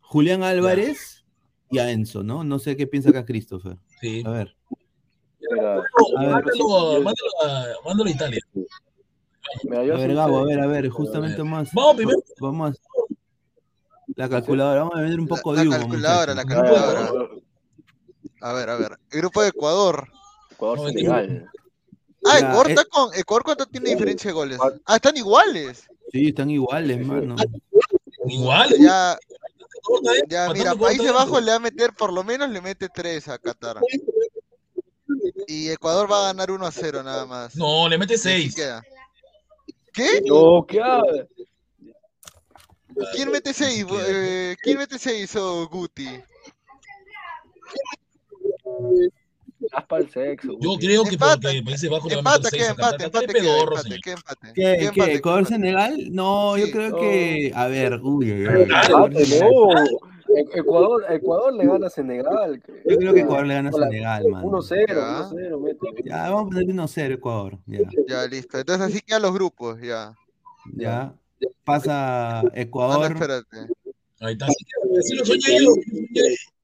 Julián Álvarez y a Enzo, ¿no? No sé qué piensa acá Christopher. Sí. A ver. Mándalo, A ver. mándalo, mándalo a, mándalo a Italia. Mira, A ver, Gabo, a ver, a ver, justamente más. Vamos primero. Vamos. La calculadora, vamos a vender un poco La- de la humo. calculadora, la calculadora. A ver, a ver. El grupo de Ecuador. Ecuador, Senegal. Ah, Ecuador está con. ¿Ecuador cuánto tiene diferencia de goles? Ah, están iguales. Sí, están iguales, mano. Igual. Ya, ya, mira, Países Bajos le va a meter, por lo menos le mete 3 a Qatar. Y Ecuador va a ganar 1 a 0 nada más. No, le mete Y así 6. queda. ¿Qué? No, ¿qué? ¿Quién mete 6? ¿Quién mete 6 o Guti? Para el sexo. Yo creo que Empata, porque Países Bajos Empate, meter ¿qué 6 a empate? Empate, Está ¿qué pedorro, empate? señor. ¿Qué empate? ¿Qué, ¿Qué qué? empate? ¿Ecuador ¿Qué empate? Senegal? No, yo Sí. creo No. que. A ver, uy, uy, uy. Empate, no. Ecuador, Ecuador le gana a Senegal. Yo creo que Ecuador le gana a. Senegal, mano. 1-0, Ya. 1-0, mete. Ya, vamos a poner 1-0 Ecuador. Ya, Ya, listo. Entonces así quedan los grupos, ya. ya. Pasa Ah, no, Ecuador. espérate. Ahí está. Así lo soñé yo.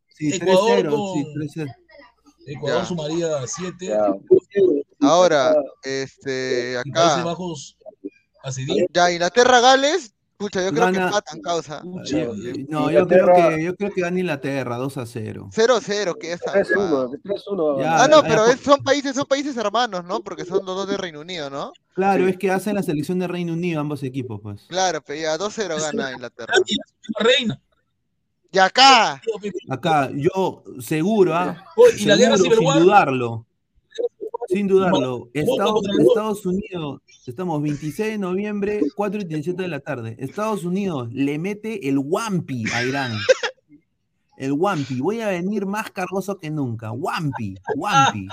Sí, Ecuador 3-0. con- Sí, 3-0. Ecuador Ya. sumaría 7. Ya. Ahora, este, Países acá. Bajos hace 10. Ya, Inglaterra, Gales. Pucha, yo creo que Gana- empatan, causa. Pucha. No, yo creo que yo creo que gana Inglaterra 2 a 0. 0-0, que es 3-1, 3-1. Ya. Ah, no, pero es- son países, son países hermanos, ¿no? Porque son los dos de Reino Unido, ¿no? Claro, Sí. es que hacen la selección de Reino Unido ambos equipos, pues. Claro, pero ya 2-0 gana Inglaterra. Y la reina. Y acá, Acá, yo seguro, ¿ah? Oye, y la guerra sin dudarlo. Sin dudarlo. Estados, Estados Unidos, estamos 26 de noviembre, 4 y 17 de la tarde. Estados Unidos le mete el Wampi a Irán. El Wampi. Voy a venir más cargoso que nunca. Wampi. Wampi.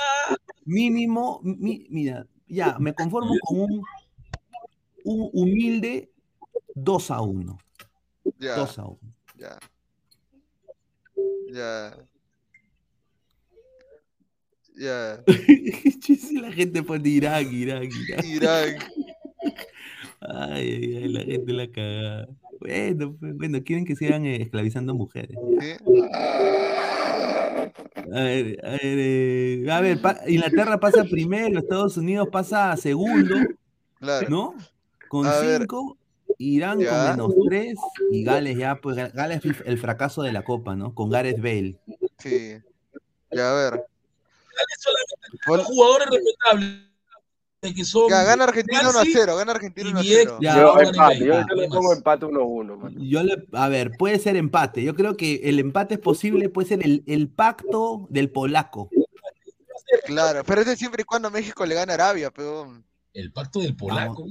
Mínimo, mi- mira, ya, me conformo con un, un humilde 2 a 1. ya, 2 a 1. ya. Ya. Ya. La gente pone Irán, Irán, Irán. Irán. Ay, ay, ay, la gente la caga. Bueno, pues, bueno, quieren que sigan eh, esclavizando mujeres. ¿sí? A ver, a ver, eh, a ver, pa- Inglaterra pasa primero, Estados Unidos pasa segundo, Claro. ¿no? Con A ver. cinco, Irán Ya. con menos tres y Gales ya, pues Ga- Gales el fracaso de la Copa, ¿no? Con Gareth Bale. Sí. Ya, a ver. Solamente jugadores respetables que son. Ya, gana Argentina 1 a Maxi 0. Gana Argentina y 1 a mi 0. ex- Ya, Yo empate, yo, le ¿qué pongo más? empate 1-1, mano. Yo le, a ver, puede ser empate. Yo creo que el empate es posible, puede ser el, el pacto del polaco. Claro, pero ese siempre y cuando México le gana a Arabia, pero. El pacto del polaco.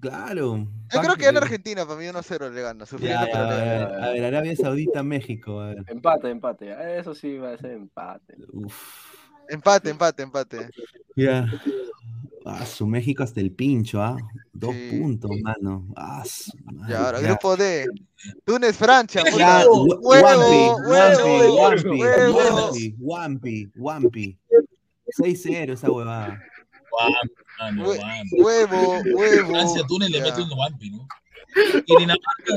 Claro. Yo creo que gana Argentina, para mí 1 a 0 le gana. Ya, pero a, ver, a ver, Arabia Saudita, México. A ver. Empate, empate. Eso sí va a ser empate. Uf. Empate, empate, empate. Ya. Ah, su México hasta el pincho, ¿ah? Dos Sí. puntos, mano. Ah, su madre, Ya, ahora, ya. grupo D. Túnez, Francia. Ya, Huevo, huevo, Wampi, huevo, Wampi, huevo. Wampi, Wampi, Wampi. 6-0 esa huevada. Guampi, mano. Huevo, huevo. Francia, Túnez le mete un guampi, ¿no? Y Dinamarca,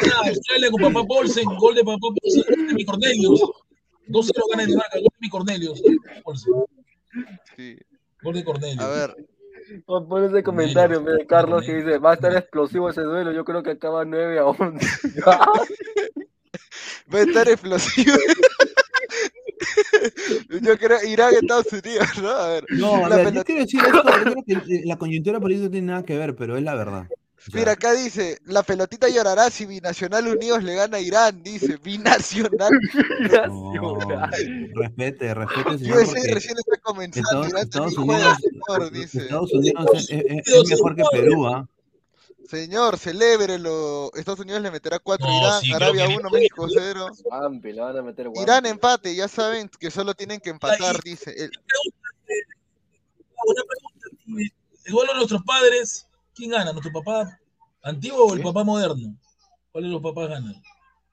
gana Australia con papá Paulsen, gol de papá Paulsen, gol de mi Cornelius. 2-0 gana Dinamarca, gol de. Paulsen, Sí. Gol de Cornelius. A ver, Pon ese comentario en vez de Carlos que dice, va a estar explosivo ese duelo, yo creo que acaba 9 a 11. va a estar explosivo. Yo creo Irán, Estados Unidos, ¿no? A ver. No, a La ver, yo pelota- quiero decir esto, yo creo que la coyuntura política no tiene nada que ver, pero es la verdad. Mira, acá dice, la pelotita llorará si Binacional Unidos le gana a Irán, dice, Binacional. no, respete, respete, señor, USA porque recién está comenzando, Estados, Irán Estados Unidos, señor, dice. Estados Unidos es, es- es- es mejor que Perú, ¿ah? Señor, celébrelo. Estados Unidos le meterá 4 a No, Irán, sí, Arabia que- 1, México 0. Guampi, le van a meter guampi. Irán empate, ya saben que solo tienen que empatar, dice. El- Una pregunta. El gol de nuestros padres, ¿quién gana? ¿Nuestro papá antiguo o el ¿Sí? papá moderno? ¿Cuál de los papás gana?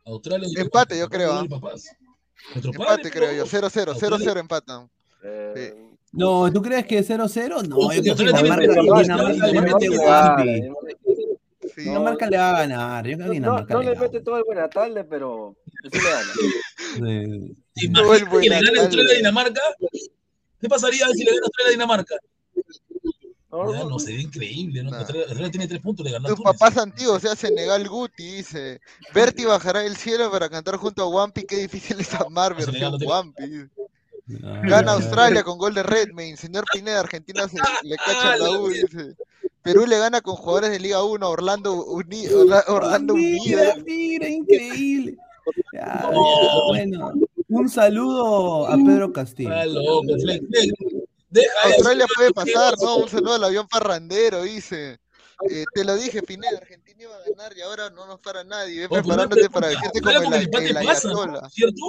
Australia. y- Empate, yo creo. Nuestros empate, padres, creo yo. 0-0, Australia. 0-0 empatan. Eh, No, ¿tú crees que 0-0? No, yo creo que Dinamarca, le. Sí. Dinamarca le va a ganar, yo creo que No, no le le gana. mete todo el buena tarde, pero sí le gana. Sí. ¿Te imaginas que le gane Australia a Dinamarca? ¿Qué pasaría si le gana Australia a Dinamarca? Ya, no, sería increíble. ¿no? Nah. Tiene tres puntos, le ganó a Tu Túnez. papá Santiago, o sea, Senegal Guti, dice. Berti bajará del cielo para cantar junto a Wampi. Qué difícil es amar, versión Wampi. Ah, Gana Australia con gol de Redmayne. Señor Pineda, Argentina se le cacha la U, dice. Perú le gana con jugadores de Liga 1, Orlando, Uni- Orla- Orlando Unido. Mira, increíble. Ya, bueno, un saludo a Pedro Castillo. Está Deja eso, Australia puede pasar, ¿qué ¿no? Un saludo al avión parrandero, dice. Eh, te lo dije, Pineda, Argentina iba a ganar y ahora no nos para nadie. Ve Oye, pero preparándote para Australia como con el el, el pasa, Ayatollah. ¿no? ¿Cierto?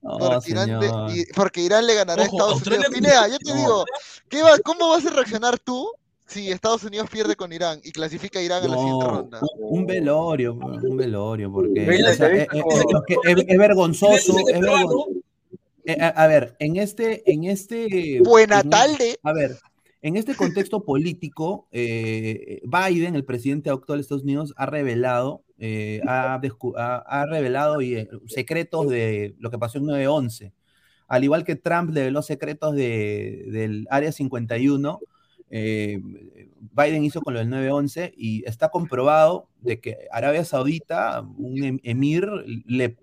No, Porque Irán, le- señor. y- porque Irán le ganará a Estados Australia Unidos. Pineda, yo te No. digo, ¿qué va, ¿cómo vas a reaccionar tú si Estados Unidos pierde con Irán y clasifica a Irán a la siguiente ronda? un velorio, un velorio, porque o sea, te es, vergonzoso, es probar, vergon- ¿no? Eh, a, a ver, en este, en este, Buena en- tarde. a ver, en este contexto político, eh, Biden, el presidente actual de Estados Unidos, ha revelado, eh, ha, ha- revelado eh, secretos de lo que pasó en 9-11. Al igual que Trump reveló secretos de, del Área 51, eh, Biden hizo con lo del 9-11 y está comprobado de que Arabia Saudita, un em- emir, le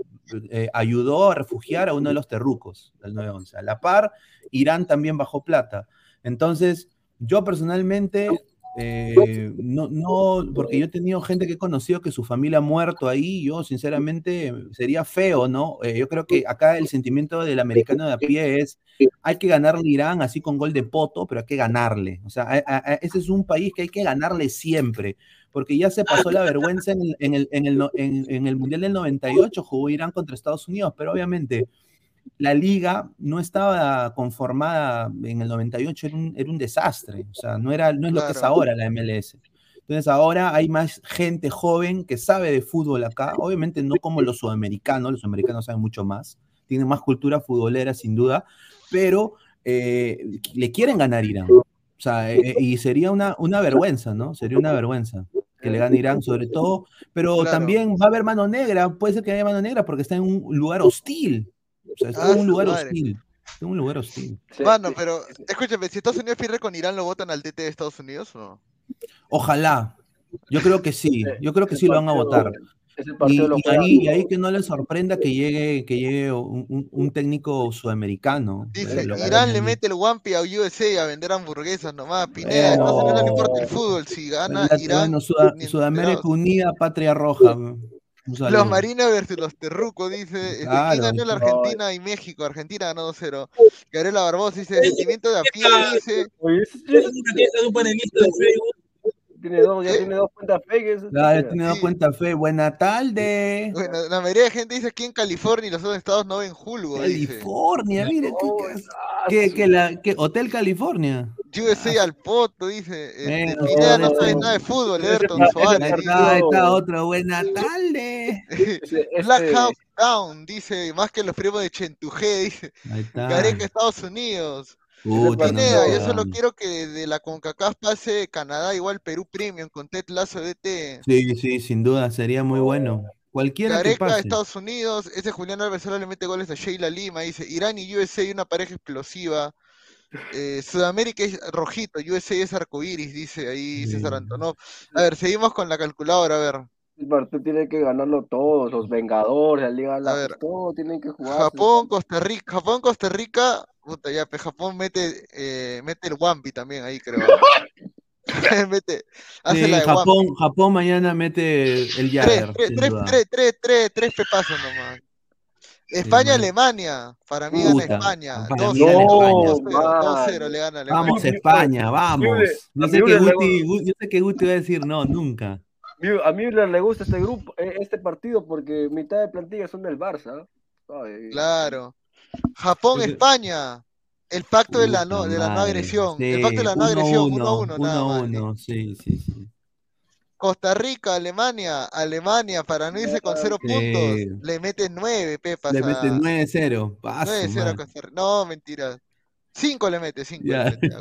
eh, ayudó a refugiar a uno de los terrucos del 9-11. A la par, Irán también bajó plata. Entonces, yo personalmente, eh, no, no, porque yo he tenido gente que he conocido que su familia ha muerto ahí, yo sinceramente sería feo, ¿no? Eh, yo creo que acá el sentimiento del americano de a pie es, hay que ganarle Irán así con gol de poto, pero hay que ganarle. O sea, a- a- ese es un país que hay que ganarle siempre, porque ya se pasó la vergüenza en el, en el, en el, en- en el Mundial del 98, jugó Irán contra Estados Unidos, pero obviamente la liga no estaba conformada en el 98, era un, era un desastre, o sea, no, era, no es lo que es ahora la MLS. Entonces ahora hay más gente joven que sabe de fútbol acá, obviamente no como los sudamericanos, los sudamericanos saben mucho más, tienen más cultura futbolera sin duda, pero eh, le quieren ganar Irán. O sea, eh, y sería una, una vergüenza, ¿no? Sería una vergüenza que le gane Irán, sobre todo, pero Claro. también va a haber mano negra, puede ser que haya mano negra porque está en un lugar hostil. O sea, está Ah, en un su lugar madre. hostil. Está en un lugar hostil. Sí. pero escúchame, si Estados Unidos pierde con Irán, ¿lo votan al TT de Estados Unidos o no? Ojalá. Yo creo que sí. Yo creo que sí lo van a votar. Ese Y, lo ahí, y ¿no? ahí que no les sorprenda que llegue, que llegue un, un- un técnico sudamericano. Dice, Eh, lo- Irán le mete el Wampi a USA a vender hamburguesas nomás. Pineda, Unidos no le importa el fútbol. Si gana La- Irán, bueno, Sudamérica. Unida, Patria Roja. Los. Marines versus los Terrucos, dice. este, Claro, ¿Quién ganó la no. Argentina y México? Argentina ganó 2-0. Gabriela Barbosa dice, sentimiento de a pie, dice. Oye, es una queja de un panelista de Facebook. Tiene dos, ya tiene dos cuentas fake. ese Claro, chico. tiene dado Sí. cuenta fe. Buena tarde. Bueno, la mayoría de gente dice aquí en California y los otros estados no ven Julgo, dice. California, mire. ¿qué- qué- ah, que, que la, que Hotel California. USA al poto, dice. Este, Bueno, Pineda no no, sabe no. nada de fútbol, Everton Suárez. Ahí está, otro. Buena tarde. Black Hawk Down, dice, más que los primos de Chentujé, dice. Ahí está. Gareca, Estados Unidos. Puta, no Pineda, yo solo quiero que de la CONCACAF pase Canadá igual Perú Premium con Ted Lazo DT. Sí, sí, sin duda, sería muy bueno. Cualquiera que Gareca, pase. Estados Unidos. Ese Julián Álvarez solo le mete goles a Sheila Lima. Dice Irán y USA una pareja explosiva. Eh, Sudamérica es rojito, USA es arcoíris, dice ahí César. Antonov. A ver, seguimos con la calculadora, a ver. El partido tiene que ganarlo todos, los Vengadores, la Liga de la ver. todo tienen que jugar. Japón, Costa Rica, Japón, Costa Rica, puta ya, pues Japón mete, eh, mete el Wampi también ahí, creo. mete, hace Sí, la de. Japón, Japón mañana mete el Jagger, tres, tres, tres, tres, tres, tres pepazos nomás. España, man. Alemania. Para mí gana Puta, España. para 2-0, mí gana España. 2-0, man. 2-0 le gana Alemania. Vamos, España, vamos. Yo sé que Guti, Gu- yo sé que Guti va a decir no, nunca. A mí le le gusta este grupo, eh, este partido porque mitad de plantilla son del Barça. Ay, Claro. Japón, España. El pacto de la no, de la no agresión. Sí, el pacto de la no agresión, 1 a 1, nada más. 1 sí, sí, sí. Costa Rica, Alemania, Alemania, para no irse con cero Sí. puntos, le meten 9, Pepas. Le a- mete 9-0. Paso, 9-0 a. Costa Rica. No, mentira. 5 le mete, 5 Ya. le mete.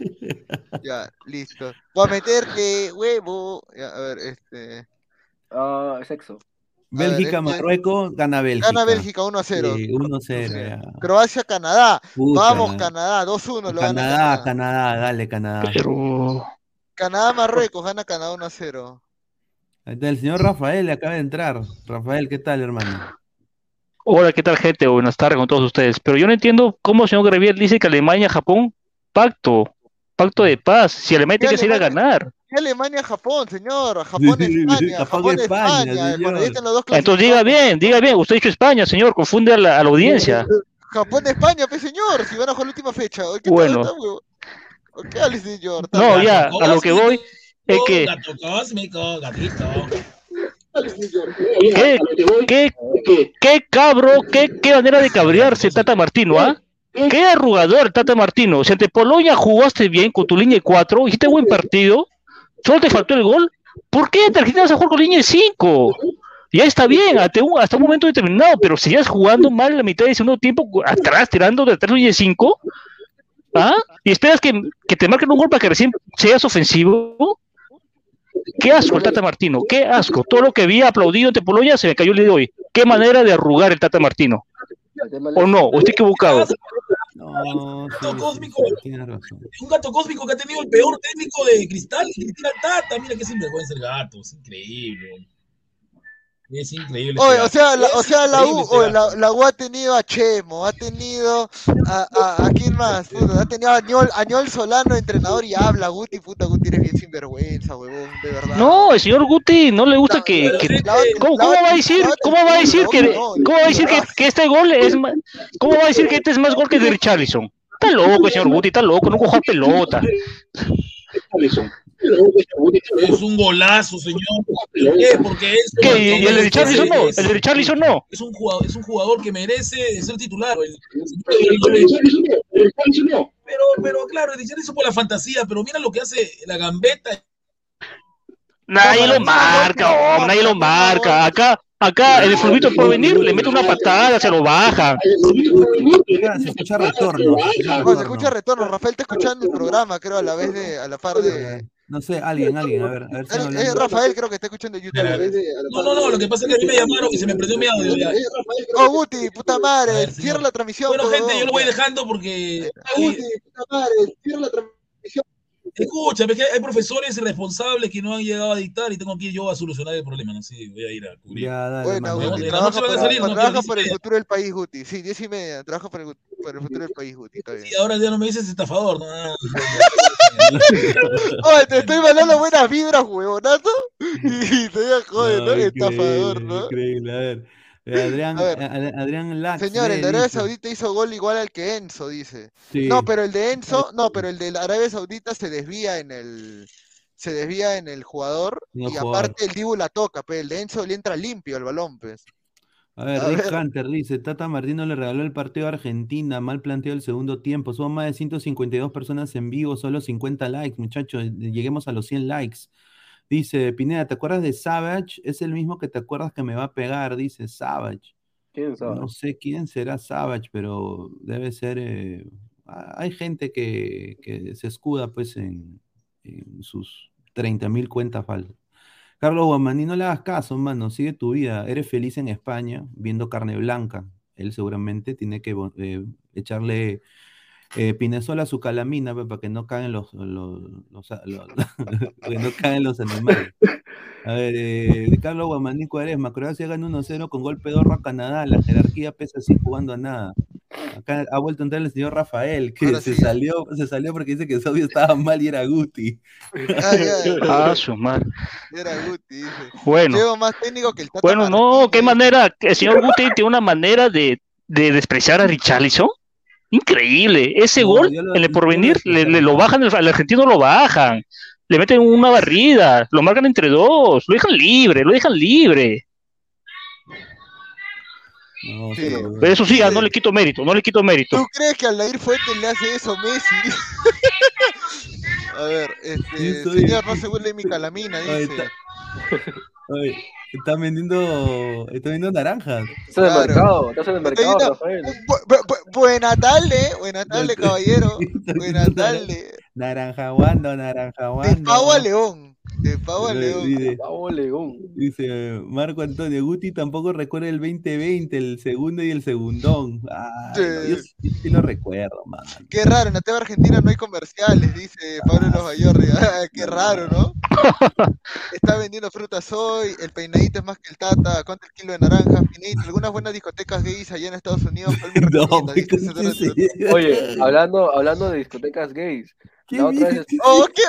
Ya, listo. Voy a meterte huevo. Ya, a ver, este. Ah, sexo. Bélgica, Marruecos, gana Bélgica. Gana Bélgica 1 a 0. Sí, 1-0. ya. Croacia, Canadá. Puta, Vamos, Canadá, 2-1 lo gana Canadá, Canadá. Canadá, dale, Canadá. Pero. Canadá, Marruecos, gana Canadá 1 a 0. Ahí está El señor Rafael acaba de entrar. Rafael, ¿qué tal, hermano? Hola, ¿qué tal, gente? Buenas tardes con todos ustedes. Pero yo no entiendo cómo el señor Gravier dice que Alemania, Japón, pacto, pacto de paz. Si Alemania tiene que salir a ganar. ¿Qué Alemania, Japón, señor? Japón, España. Japón, Japón, España, Entonces diga bien, diga bien. Usted ha dicho España, señor, confunde a la, a la audiencia. Japón, España, pe señor. Si van a jugar la última fecha. ¿Qué Bueno. ¿Qué hables, señor? No, bien. ya, a lo que voy es que Gato cósmico, gatito. ¿Qué, qué, qué cabro, qué, qué manera de cabrearse Tata Martino, ¿ah? Qué arrugador Tata Martino. Si ante Polonia jugaste bien con tu línea de 4, hiciste buen partido, solo te faltó el gol. ¿Por qué Argentina vas a jugar con línea de 5? Ya está bien, hasta un, hasta un momento determinado, pero si ya jugando mal la mitad del segundo tiempo, atrás, tirando de atrás línea de 5, ¿ah? Y esperas que, que te marquen un gol para que recién seas ofensivo. Qué asco el Tata Martino, qué asco. Todo lo que había aplaudido ante Polonia se me cayó el día de hoy. Qué manera de arrugar el Tata Martino. ¿O no? ¿O estoy equivocado? No, sí, Gato sí, cósmico. sí, tienes razón. Un gato cósmico que ha tenido el peor técnico de cristal, Cristina Tata. Mira qué sinvergüenza el gato, es increíble. Es increíble. Oye, o sea, la, o sea, la U, oye, la, la U ha tenido a Chemo, ha tenido a, a, a quién más, puta, ha tenido a Ñol, a Ñol Solano, entrenador, y habla, Guti, puta, Guti eres bien sinvergüenza, huevón, de verdad. No, el señor Guti no le gusta que, ¿Cómo, va a decir? ¿Cómo va a decir que cómo va a decir que este gol es más, cómo va a decir que este es más gol que de Richarlison? Está loco el señor Guti, está loco, no coja pelota. Es un golazo, señor. ¿Por qué? Porque es. ¿Qué? ¿Y el de Richarlison no? ¿El de Richarlison no? Es un jugador, es un jugador que merece ser titular. El- pero, pero claro, el Richarlison por la fantasía, pero mira lo que hace la gambeta. Nadie lo marca, hombre, nadie lo marca. Acá, acá el fulbito por venir, le mete una patada, se lo baja. Se escucha retorno. se escucha retorno, Rafael está escuchando el programa, creo, a la vez de, a la par de... No sé, alguien, alguien, a ver, a ver si Eh, hablan. eh, Rafael creo que está escuchando YouTube. No, no, no, lo que pasa es que a mí me llamaron y se me prendió mi audio. ya. Oh, Guti, puta madre, ver, cierra la transmisión. Bueno, gente, yo lo voy dejando porque. Guti, puta madre, cierra la transmisión. Escucha, es que hay profesores irresponsables que no han llegado a dictar y tengo que ir yo a solucionar el problema. No sé, voy a ir a cubrir. Ya, dale, Bueno, Guti, trabaja, noche van a por, salir, ¿no? trabaja Pero por el futuro del país, Guti. Sí, diez y media, trabaja por el, por el futuro del país, Guti, está bien. Y ahora ya no me dices estafador, ¿no? Ah, Oye, te estoy mandando buenas vibras, huevonazo. Y te voy a joder, ¿no? No, Estafador, ¿no? increíble, a ver. Eh, Adrián, A ver. a- Adrián Lax. Señor, el lee, de Arabia dice. Saudita hizo gol igual al que Enzo, dice. Sí. No, pero el de Enzo, no, pero el de Arabia Saudita se desvía en el se desvía en el jugador En el y jugador. aparte el Dibu la toca, pero el de Enzo le entra limpio el balón, pues. A ver, A Rick ver. Hunter dice, Tata Martino le regaló el partido a Argentina, mal planteado el segundo tiempo, son más de 152 personas en vivo, solo 50 likes, muchachos, lleguemos a los 100 likes. Dice, Pineda, ¿te acuerdas de Savage? Es el mismo que te acuerdas que me va a pegar, dice Savage. ¿Quién sabe? No sé quién será Savage, pero debe ser... eh, hay gente que, que se escuda pues en, en sus 30.000 cuentas falsas. Carlos Guamaní, no le hagas caso, mano, sigue tu vida. Eres feliz en España viendo carne blanca. Él seguramente tiene que eh, echarle eh, pinesola a su calamina pe, para que no caigan los, los, los- no caigan los animales. A ver, eh, Carlos Guamaní Cuaresma, Croacia gana 1-0 con gol pedorro a Canadá. La jerarquía pesa sin jugando a nada. Acá ha vuelto a entrar el señor Rafael, que Ahora se sí. salió, se salió porque dice que Saudio estaba mal y era Guti. Ah, ya, Ah, su madre. era Guti, dice. Bueno, Llevo más técnico que el Tata bueno, no, qué manera. El señor Guti tiene una manera de, de despreciar a Richarlison. Increíble. Ese No, gol lo- en el porvenir lo le, le lo bajan, al al argentino lo bajan. Le meten una barrida, lo marcan entre dos, lo dejan libre, lo dejan libre. No, Sí. pero- eso sí, ah, no le quito mérito, no le quito mérito. ¿Tú crees que Aldair Fuentes le hace eso a Messi? a ver, este, señor, no se vuelve mi calamina, dice. está. Oye, está vendiendo, está vendiendo naranjas. Estás en el mercado, estás en el mercado, Está Rafael. Bu- bu- bu- buena tarde, buena tarde, caballero. Buena tarde. Naranja guando, naranja De guando. Pau a León. De Pavo León. Dice, Pavo León. dice, Marco Antonio Guti tampoco recuerda el 2020, el segundo y el segundón. Ah, Sí. no, yo, sí- lo recuerdo, man. Qué raro, en la TV Argentina no hay comerciales, dice Pablo Los Bayorri. Ah, Qué raro, ¿no? Está vendiendo frutas hoy, el peinadito es más que el tata, ¿cuánto el kilo de naranja? Finito, algunas buenas discotecas gays allá en Estados Unidos. ¿cuál me No. Oye, hablando, hablando de discotecas gays. ¿Qué La otra dices? vez. Oh, ¿qué?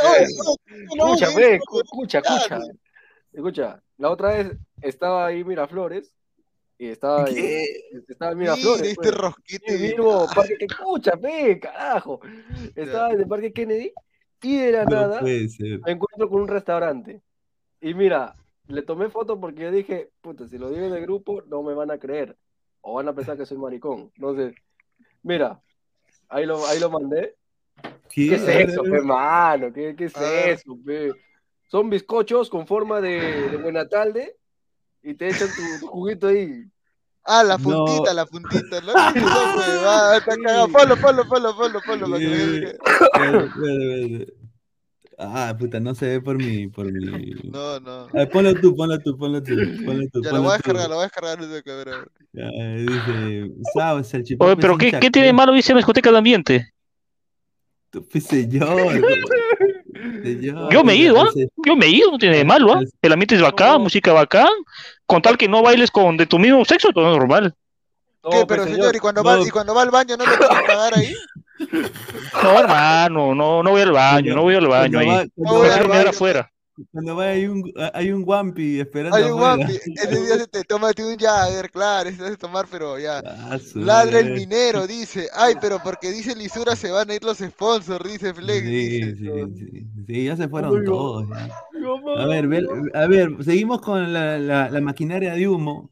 No, Escucha, ve, escucha, escucha. Escucha, la otra vez estaba ahí Miraflores y estaba ahí, ¿Qué? estaba en Mira, Miraflores. este pues. rosquete. Sí, mismo parque que escucha, ve, carajo. Estaba en el parque Kennedy y de la No nada me encuentro con un restaurante. Y mira, le tomé foto porque yo dije, puta, si lo digo en el grupo no me van a creer. O van a pensar que soy maricón. Entonces, mira, ahí lo, ahí lo mandé. ¿Qué es eso, pe, mano? ¿Qué, qué es A ver. eso, pe? Son bizcochos con forma de, de buenatalde y te echan tu, tu juguito ahí. Ah, la No. puntita, la puntita, ¿no? Eh, que- espera, espera, espera. Ah, puta, no se ve por mi, por mi. No, no. A ver, ponlo tú, ponlo tú, ponlo tú, ponlo tú. Ya lo voy a tú. descargar, lo voy a descargar. ahorita que a ver, a ver. Ya, dice, ¿sabes? El chipotle Oye, pero ¿qué. ¿qué tiene de malo irse a una discoteca de ambiente? Pues, señor. señor, Yo me he ido, ¿ah? ese- Yo me he ido, no tiene de malo, ¿ah? El ambiente es bacán, música bacán. Con tal que no bailes con de tu mismo sexo, todo normal. No, ¿Qué? pe, Pero señor, ¿y cuando, va, no. ¿y cuando va al baño no le que pagar ahí? No, hermano, no, no voy al baño, no voy al baño ahí. va- Voy a al va- terminar afuera. Cuando va hay un, hay un Wampi esperando Hay un guapi. Ese día se te tómate un Jagger, claro, ese de tomar, pero ya. Ah, Ladra el minero, dice. Ay, pero porque dice Lisura se van a ir los sponsors, dice Flex. Sí, dice. sí, sí, sí, ya se fueron todos. ya. A ver, a ver, seguimos con la, la- la maquinaria de humo.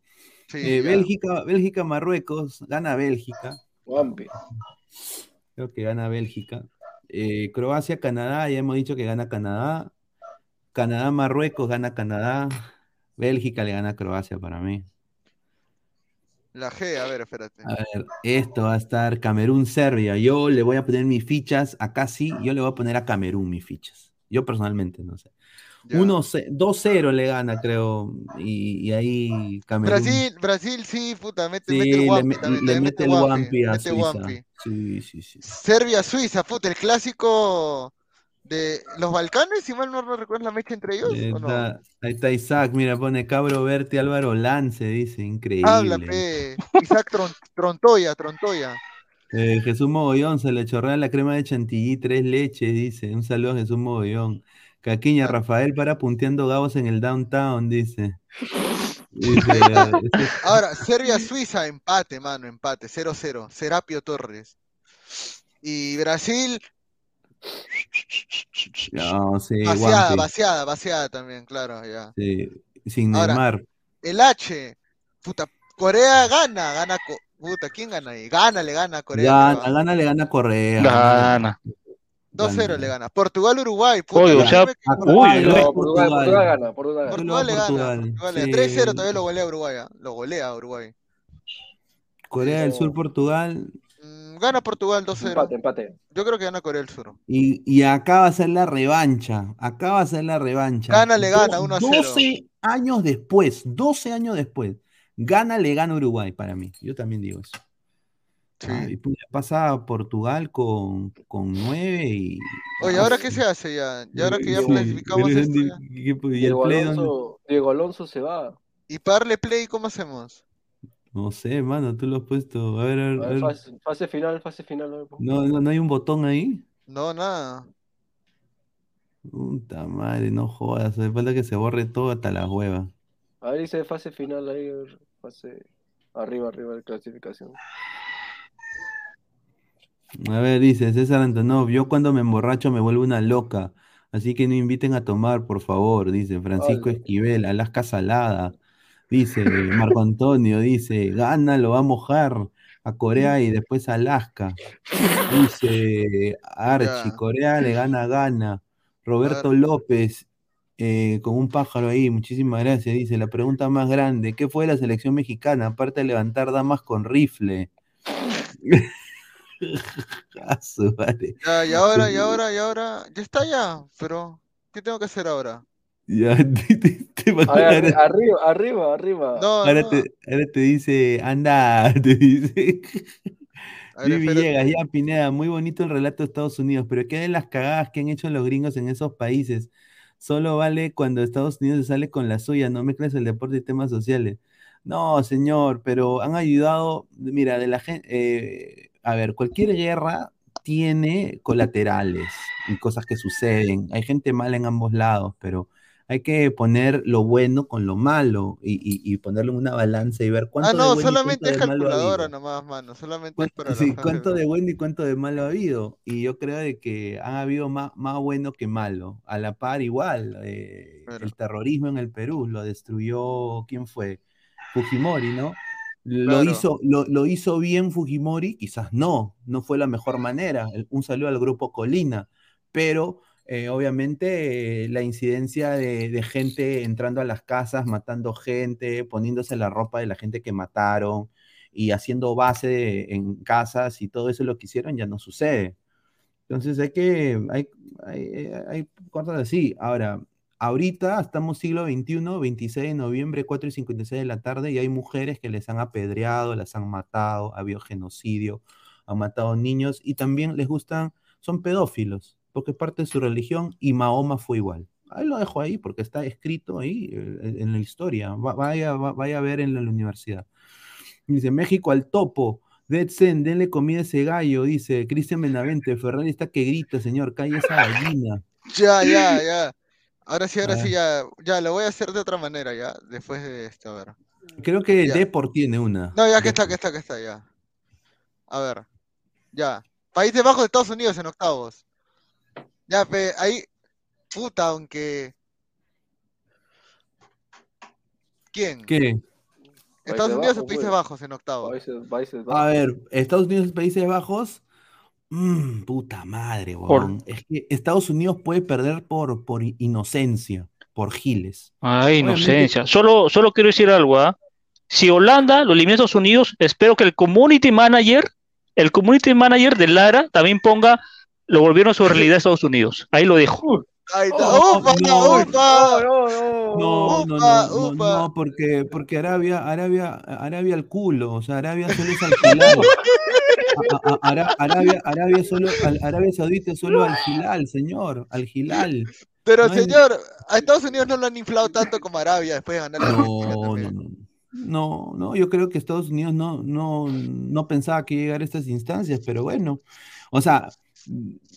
Sí, Eh. Bélgica, Bélgica, Marruecos, gana Bélgica. Guampi. Creo que gana Bélgica. Eh, Croacia, Canadá, ya hemos dicho que gana Canadá. Canadá, Marruecos, gana Canadá. Bélgica le gana a Croacia para mí. La G, a ver, espérate. A ver, esto va a estar Camerún, Serbia. Yo le voy a poner mis fichas, acá sí, yo le voy a poner a Camerún mis fichas. Yo personalmente, no sé. Ya. 1-0 2-0 le gana, creo. Y, y ahí Camerún. Brasil, Brasil sí, puta, mete, Sí, mete el le, Wampi me- también, le también mete mete el Wampi, a mete Suiza. Wampi. Sí, sí, sí. Serbia, Suiza, puta, el clásico de los Balcanes, si mal no recuerdo la mecha entre ellos, Eh, ¿o no? está- ahí está Isaac, mira, pone Cabro Verte Álvaro Lance, dice, increíble. Isaac Tron- Trontoya, Trontoya. Eh, Jesús Mogollón, se le chorrea la crema de chantilly, tres leches, dice. Un saludo a Jesús Mogollón. Caquiña, Ah. Rafael para punteando gabos en el downtown, dice. Dice, este es- Ahora, Serbia-Suiza, empate, mano, empate, 0-0. Serapio Torres. Y Brasil, no, sí, vaciada, vaciada, vaciada también, claro, ya. sí, sin Ahora, Neymar. El H, puta, Corea gana, gana, puta, ¿quién gana ahí? Gana, le gana a Corea. Gana, gana, le gana a Corea. Gana. 2-0 le gana. Portugal, Uruguay, puta, Oye, o yo sea, creo que Ah, Portugal- no, Portugal, Portugal gana, Portugal gana. Portugal le gana. Portugal, Portugal le sí. gana. 3-0 todavía lo golea Uruguay, lo golea Uruguay. Corea del. Sur, Portugal. Gana Portugal 2-0. Empate, empate. Yo creo que gana Corea del Sur. Y, y acá va a ser la revancha. Acá va a ser la revancha. Gana, le gana, Do- 1 a 0. 12 años después, 12 años después. Gana, le gana Uruguay para mí. Yo también digo eso. Sí. Ah, y pucha, pasa Portugal con, con 9 y. Oye, ah, ¿ahora sí. qué se hace ya? ¿Y ahora que ya Sí, clasificamos esto ¿dónde- ya? qué- qué- ¿Y el Diego? Alonso, Diego Alonso se va. ¿Y para darle play cómo hacemos? No sé, mano, tú lo has puesto. A ver, a ver, A a ver, ver. fase, fase final, fase final. a ver, pues. No, no, no hay un botón ahí. No, nada. Puta madre, no jodas. Hace falta que se borre todo hasta las huevas. A ver, dice fase final ahí, a ver, fase arriba, arriba de clasificación. A ver, dice César Antonov, yo cuando me emborracho me vuelvo una loca, así que no inviten a tomar, por favor, dice Francisco. Esquivel, Alaska Salada, dice Marco Antonio, dice, gana, lo va a mojar a Corea y después a Alaska, dice Archie. Corea le gana a Gana, Roberto López, eh, con un pájaro ahí, muchísimas gracias, dice, la pregunta más grande, ¿qué fue la selección mexicana, aparte de levantar damas con rifle? Ya, y ahora, y ahora, y ahora. Ya está ya, pero ¿qué tengo que hacer ahora? Ya, te, te- te A mandó- ver, ahora, arri- arriba, arriba, arriba. No, ahora no. te, ahora te dice, anda, te dice. A ver. Villegas, ya Pineda, muy bonito el relato de Estados Unidos, pero ¿qué de las cagadas que han hecho los gringos en esos países? Solo vale cuando Estados Unidos se sale con la suya, no mezcles el deporte y temas sociales. No, señor, pero han ayudado, mira, de la gente, a ver, cualquier guerra tiene colaterales y cosas que suceden. Hay gente mala en ambos lados, pero hay que poner lo bueno con lo malo y, y- y ponerlo en una balanza y ver cuánto Ah, de no, bueno y solamente cuánto es de malo ha calculadora habido. nomás, mano. Solamente es ¿Cuánto, para sí, cuánto de bueno y cuánto de malo ha habido? Y yo creo de que han habido más, más bueno que malo. A la par igual, eh, Claro. el terrorismo en el Perú lo destruyó, ¿quién fue? Fujimori, ¿no? Lo, Claro. hizo, lo, lo hizo bien Fujimori, quizás no, no fue la mejor manera. El- Un saludo al grupo Colina, pero eh, obviamente eh, la incidencia de, gente entrando a las casas, matando gente, poniéndose la ropa de la gente que mataron y haciendo base en casas y todo eso lo que hicieron ya no sucede. Entonces hay que, hay, hay, hay cosas así. Ahora, ahorita estamos siglo XXI, 26 de noviembre, 4 y 56 de la tarde, y hay mujeres que les han apedreado, las han matado, ha habido genocidio, han matado niños y también les gustan, son pedófilos, porque es parte de su religión y Mahoma fue igual. Ahí lo dejo ahí porque está escrito ahí eh, en la historia. Va- vaya, va- vaya a ver en la universidad. Dice México al topo. Dead Zen, denle comida a ese gallo, dice Cristian Benavente. Ferrari está que grita, señor, calle esa gallina. Ya, ya, ya. Ahora sí, ahora A sí, ya. Ya, lo voy a hacer de otra manera, ya. Después de esto, a ver. Creo que Ya. Deport tiene una. No, ya que está, que está, que está, ya. A ver. Ya. Países Bajos de Estados Unidos en octavos. Ya, pe, ahí. Puta, aunque. ¿Quién? ¿Qué? ¿Estados Unidos o Bajos, Países. Bajos en? Países, países A ver, Estados Unidos, Países Bajos. Mm, puta madre, Por- weón. Es que Estados Unidos puede perder por, por inocencia, por giles. Ay, Obviamente- inocencia. Solo, solo quiero decir algo, ¿ah? Si Holanda lo elimina a Estados Unidos, espero que el community manager, el community manager de Lara también ponga, lo volvieron a su realidad a Estados Unidos. Ahí lo dejo. Ahí está. Oh, ¡Upa! no. ¡Upa! No, no, No, no, porque, porque Arabia, Arabia, Arabia al culo, o sea, Arabia solo es al Hilal. A- a- Ara- Arabia, Arabia solo, Arabia Saudita solo al Hilal, señor, al Hilal. Pero No hay- señor, a Estados Unidos no lo han inflado tanto como Arabia después de ganar la No, no, no. No, no, yo creo que Estados Unidos no, no, no pensaba que llegar a estas instancias, pero bueno, o sea,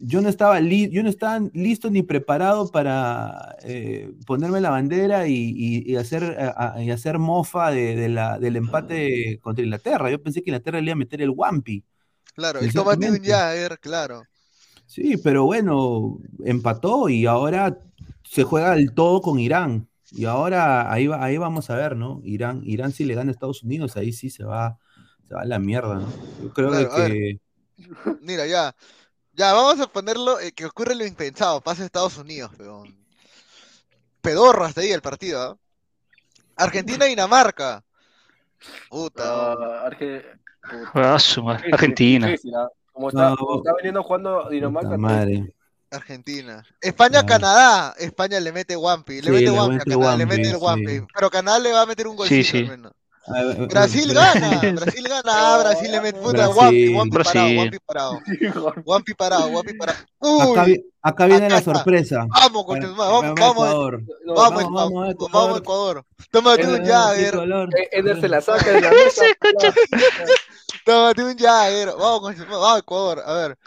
yo no estaba, li- yo no estaba listo ni preparado para eh, ponerme la bandera y, y- y hacer, a- y hacer mofa de, de la, del empate contra Inglaterra. Yo pensé que Inglaterra le iba a meter el Wampi. Claro, el tomate un. Jagger, claro. Sí, pero bueno, empató y ahora se juega el todo con Irán. Y ahora ahí, va, ahí vamos a ver, ¿no? Irán, Irán si le gana a Estados Unidos, ahí sí se va, se va a la mierda, ¿no? Yo creo Claro, que... Mira, ya. Ya, vamos a ponerlo eh, que ocurre lo impensado. Pasa a Estados Unidos, peón. Pedorro hasta ahí el partido, ¿ah? Argentina-Dinamarca. Puta. Ah, Arge- puta, Ah, Argentina. difícil. Como está, No, como está veniendo jugando Dinamarca. Madre. Argentina. España-Canadá. España le mete Wampi. Le Sí, mete Wampi a Canadá. Le mete el sí. Wampi. Pero Canadá le va a meter un golcito sí. al menos. Brasil Bra- gana. Brasil gana. Ah, Brasil le mete puta. Wampi. Wampi parado. Wampi parado. Wampi parado. Wampi parado. Uy. Acá, acá viene acá la sorpresa. Vamos, concha, vamos, para vamos, Ecuador. Vamos, vamos, Ecuador. vamos, Ecuador. Vamos, Ecuador. Tómate un Jagger. Eh, Eder se la saca de la mesa. Tómate un Jagger. Vamos, vamos, Ecuador. A ver.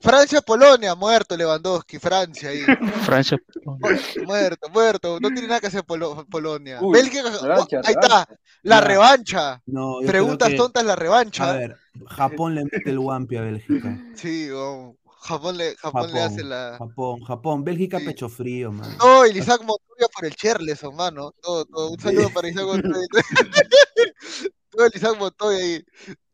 Francia-Polonia, muerto Lewandowski, Francia ahí. Francia. Muerto, muerto. No tiene nada que hacer Polo- Polonia. Uy, Bélgica, revancha, ahí está. La revancha. No, Preguntas que- tontas, la A revancha. ver, Japón le mete el Wampi a Bélgica. Sí, vamos. Japón le, Japón le hace la. Japón, Japón. Bélgica Sí. pecho frío, man. No, el Isaac Montoya por el Cherleson, mano. Todo, todo. Un saludo para Isaac Montoya. todo el Isaac Montoya ahí.